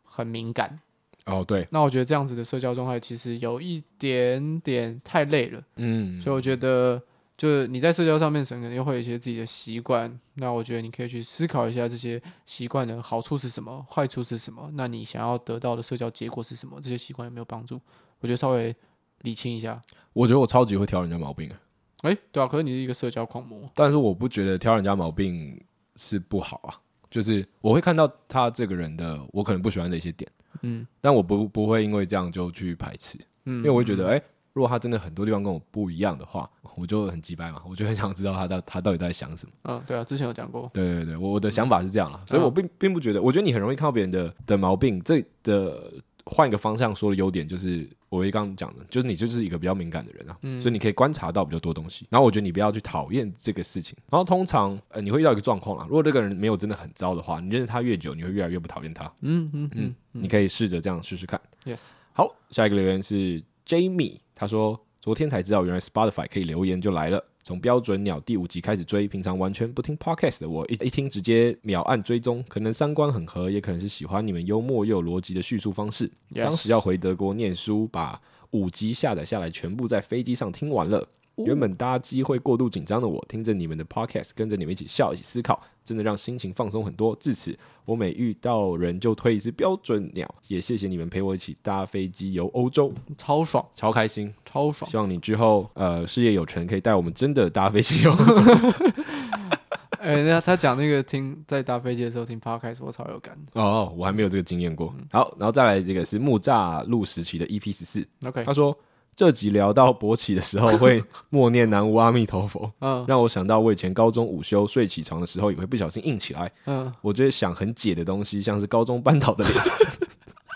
很敏感。哦，对，那我觉得这样子的社交状态其实有一点点太累了，嗯，所以我觉得就是你在社交上面可能又会有一些自己的习惯，那我觉得你可以去思考一下这些习惯的好处是什么，坏处是什么，那你想要得到的社交结果是什么？这些习惯有没有帮助？我觉得稍微理清一下。我觉得我超级会挑人家毛病啊，诶，对啊，可是你是一个社交狂魔，但是我不觉得挑人家毛病是不好啊，就是我会看到他这个人的我可能不喜欢的一些点。嗯，但我不不会因为这样就去排斥，嗯，因为我会觉得，哎、欸，如果他真的很多地方跟我不一样的话，(laughs) 我就很鸡掰嘛，我就很想知道他到他到底在想什么。嗯，对啊，之前有讲过。对对对，我的想法是这样啊，所以我并并不觉得，我觉得你很容易看到别人的的毛病，这的。换一个方向说的优点就是，我刚刚讲的，就是你就是一个比较敏感的人啊，嗯，所以你可以观察到比较多东西。然后我觉得你不要去讨厌这个事情。然后通常呃你会遇到一个状况啊，如果这个人没有真的很糟的话，你认识他越久，你会越来越不讨厌他。嗯嗯嗯，你可以试着这样试试看。Yes。好，下一个留言是 Jamie，他说昨天才知道原来 Spotify 可以留言就来了。从标准鸟第五集开始追，平常完全不听 podcast 的我，一一听直接秒按追踪。可能三观很合，也可能是喜欢你们幽默又有逻辑的叙述方式。当时要回德国念书，把五集下载下来，全部在飞机上听完了。原本搭机会过度紧张的我，听着你们的 podcast，跟着你们一起笑，一起思考，真的让心情放松很多。至此，我每遇到人就推一只标准鸟。也谢谢你们陪我一起搭飞机游欧洲，超爽，超开心，超爽。希望你之后呃事业有成，可以带我们真的搭飞机游欧洲。(laughs) 哎、欸，那他讲那个听在搭飞机的时候听 podcast，我超有感哦，我还没有这个经验过。好，然后再来这个是木栅路时期的 EP 十四，OK，他说。这集聊到勃起的时候，会默念南无阿弥陀佛，(laughs) 嗯，让我想到我以前高中午休睡起床的时候，也会不小心硬起来，嗯，我觉得想很解的东西，像是高中班导的脸，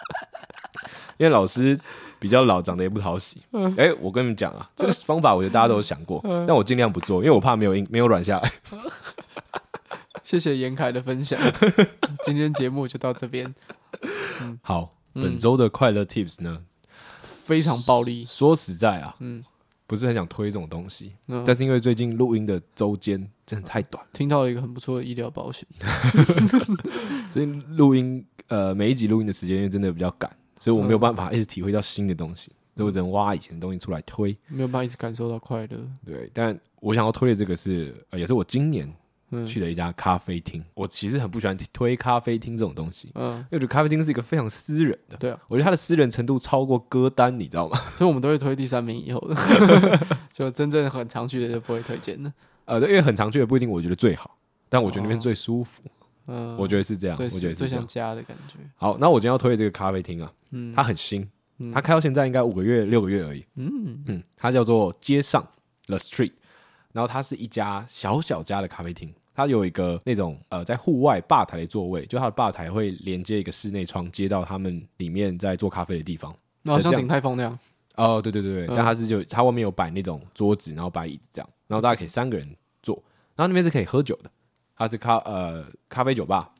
(laughs) 因为老师比较老，长得也不讨喜。哎、欸，我跟你们讲啊，这个方法我觉得大家都有想过，但我尽量不做，因为我怕没有硬，没有软下来。谢谢严凯的分享，(laughs) 今天节目就到这边。嗯、好，本周的快乐 Tips 呢，非常暴力。说实在啊，嗯，不是很想推这种东西，嗯、但是因为最近录音的周间真的太短，听到了一个很不错的医疗保险，(laughs) 所以录音呃每一集录音的时间因为真的比较赶，所以我没有办法一直体会到新的东西。所以我只能挖以前的东西出来推，没有办法一直感受到快乐。对，但我想要推的这个是，呃，也是我今年去了一家咖啡厅。嗯、我其实很不喜欢推咖啡厅这种东西，嗯，因为我觉得咖啡厅是一个非常私人的。对啊，我觉得它的私人程度超过歌单，你知道吗？(laughs) 所以我们都会推第三名以后的，(laughs) 就真正很常去的就不会推荐的。呃，对，因为很常去的不一定我觉得最好，但我觉得那边最舒服。嗯、哦，我觉得是这样，我觉得最像家的感觉。好，那我今天要推的这个咖啡厅啊，嗯，它很新。它开到现在应该五个月、六个月而已。嗯嗯，它叫做街上 The Street，然后它是一家小小家的咖啡厅。它有一个那种呃，在户外吧台的座位，就它的吧台会连接一个室内窗，接到他们里面在做咖啡的地方。那好像鼎泰丰那样。哦，对对对对，但它是就它外面有摆那种桌子，然后摆椅子这样，然后大家可以三个人坐。然后那边是可以喝酒的，它是咖呃咖啡酒吧。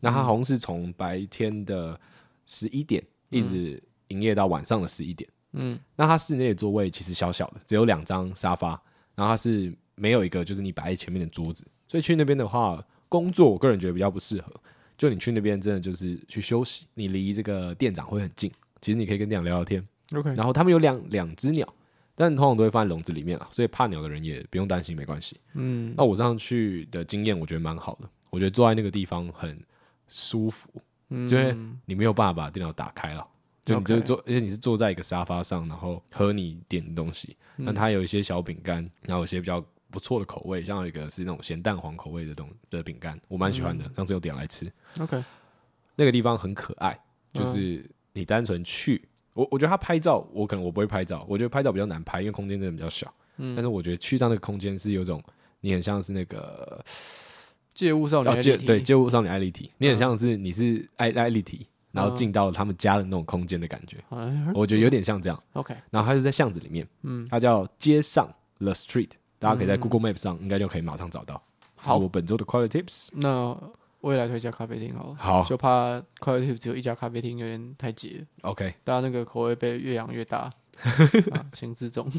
那它好像是从白天的十一点一直。营业到晚上的十一点，嗯，那它室内的座位其实小小的，只有两张沙发，然后它是没有一个就是你摆在前面的桌子，所以去那边的话，工作我个人觉得比较不适合。就你去那边真的就是去休息，你离这个店长会很近，其实你可以跟店长聊聊天，OK。然后他们有两两只鸟，但通常都会放在笼子里面了，所以怕鸟的人也不用担心，没关系。嗯，那我上去的经验我觉得蛮好的，我觉得坐在那个地方很舒服，嗯，因为你没有办法把电脑打开了。就你就坐，而且你是坐在一个沙发上，然后喝你点的东西。那它有一些小饼干，然后有些比较不错的口味，像有一个是那种咸蛋黄口味的东的饼干，我蛮喜欢的。上次有点来吃。OK，那个地方很可爱，就是你单纯去，我我觉得他拍照，我可能我不会拍照，我觉得拍照比较难拍，因为空间真的比较小。嗯，但是我觉得去到那个空间是有种，你很像是那个借物少女艾莉缇，对，借物少女艾莉缇，你很像是你是艾艾莉缇。然后进到了他们家的那种空间的感觉，我觉得有点像这样。OK，然后它是在巷子里面，嗯，它叫街上 The Street，大家可以在 Google Map 上应该就可以马上找到。好，我本周的 Quality Tips 那我也来推一家咖啡厅好了。好，就怕快乐 Tips 只有一家咖啡厅有点太挤。OK，大家那个口味被越养越大，(laughs) 请自重。(laughs)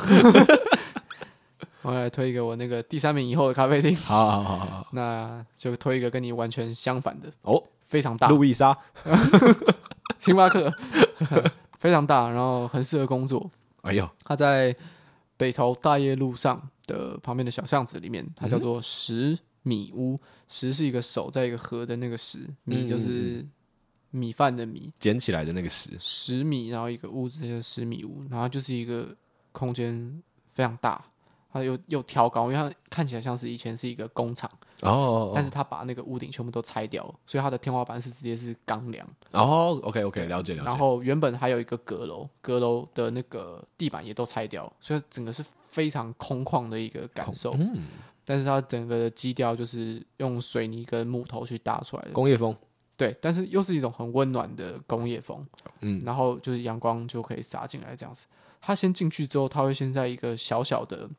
我来推一个我那个第三名以后的咖啡厅。好好好好，那就推一个跟你完全相反的哦。非常大，路易莎，(laughs) 星巴克，(laughs) 非常大，然后很适合工作。哎呦，它在北投大业路上的旁边的小巷子里面，它叫做十米屋。十是一个手在一个河的那个十，米就是米饭的米，捡起来的那个十。十米，然后一个屋子叫十米屋，然后就是一个空间非常大。它又又挑高，因为它看起来像是以前是一个工厂哦，但是它把那个屋顶全部都拆掉了，所以它的天花板是直接是钢梁哦。OK OK，了解了解。然后原本还有一个阁楼，阁楼的那个地板也都拆掉了，所以整个是非常空旷的一个感受。嗯，但是它整个的基调就是用水泥跟木头去搭出来的工业风，对，但是又是一种很温暖的工业风。嗯，然后就是阳光就可以洒进来这样子。它先进去之后，它会先在一个小小的。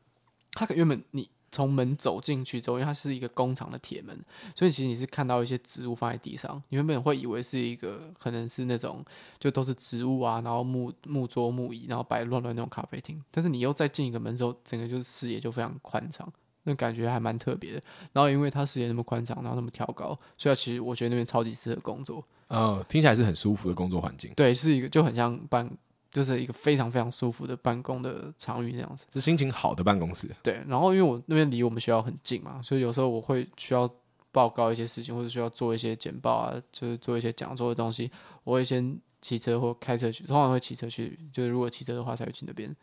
它原本你从门走进去之后，因为它是一个工厂的铁门，所以其实你是看到一些植物放在地上。你原本会以为是一个可能是那种就都是植物啊，然后木木桌木椅，然后摆乱乱那种咖啡厅。但是你又再进一个门之后，整个就是视野就非常宽敞，那感觉还蛮特别的。然后因为它视野那么宽敞，然后那么挑高，所以其实我觉得那边超级适合工作。哦，听起来是很舒服的工作环境。对，是一个就很像办。就是一个非常非常舒服的办公的场域，这样子是心情好的办公室。对，然后因为我那边离我们学校很近嘛，所以有时候我会需要报告一些事情，或者需要做一些简报啊，就是做一些讲座的东西，我会先骑车或开车去，通常会骑车去。就是如果骑车的话，才会去那边，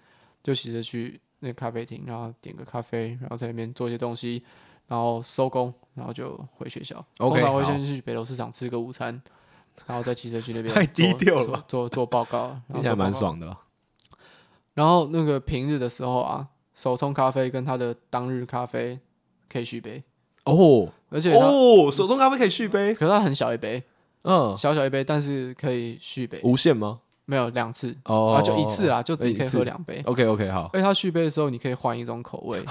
就骑车去那个咖啡厅，然后点个咖啡，然后在那边做一些东西，然后收工，然后就回学校。Okay, 通常会先去北楼市场吃个午餐。然后在骑车去那边，太低调了，做做，做报告，听起来蛮爽的。然后那个平日的时候啊，手冲咖啡跟他的当日咖啡可以续杯哦，而且哦，手冲咖啡可以续杯，可是它很小一杯，嗯，小小一杯，但是可以续杯，无限吗？没有两次哦，啊，就一次啦，就只可以喝两杯。OK OK 好。而且它续杯的时候，你可以换一种口味，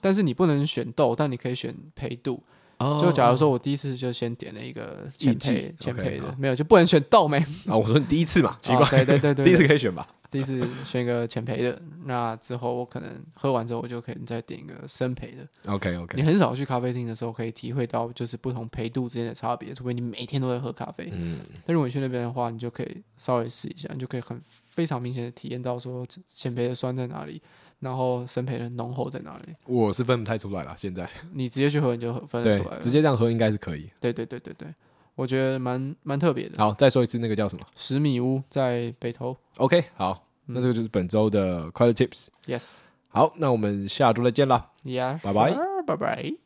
但是你不能选豆，但你可以选焙度。就假如说我第一次就先点了一个浅配浅配的，没有就不能选豆梅啊？我说你第一次嘛，(laughs) 奇怪，对对对 (laughs) 对，第一次可以选吧？(laughs) 第一次选一个浅培的，那之后我可能喝完之后，我就可以再点一个深培的。OK OK，你很少去咖啡厅的时候可以体会到就是不同焙度之间的差别，除非你每天都在喝咖啡。嗯，但如果你去那边的话，你就可以稍微试一下，你就可以很非常明显的体验到说浅培的酸在哪里。然后生培的浓厚在哪里？我是分不太出来了。现在你直接去喝，你就分得出来了。直接这样喝应该是可以。对对对对对，我觉得蛮蛮特别的。好，再说一次，那个叫什么？十米屋在北投。OK，好，那这个就是本周的快乐 Tips。Yes。好，那我们下周再见啦。Yeah。拜拜。拜拜。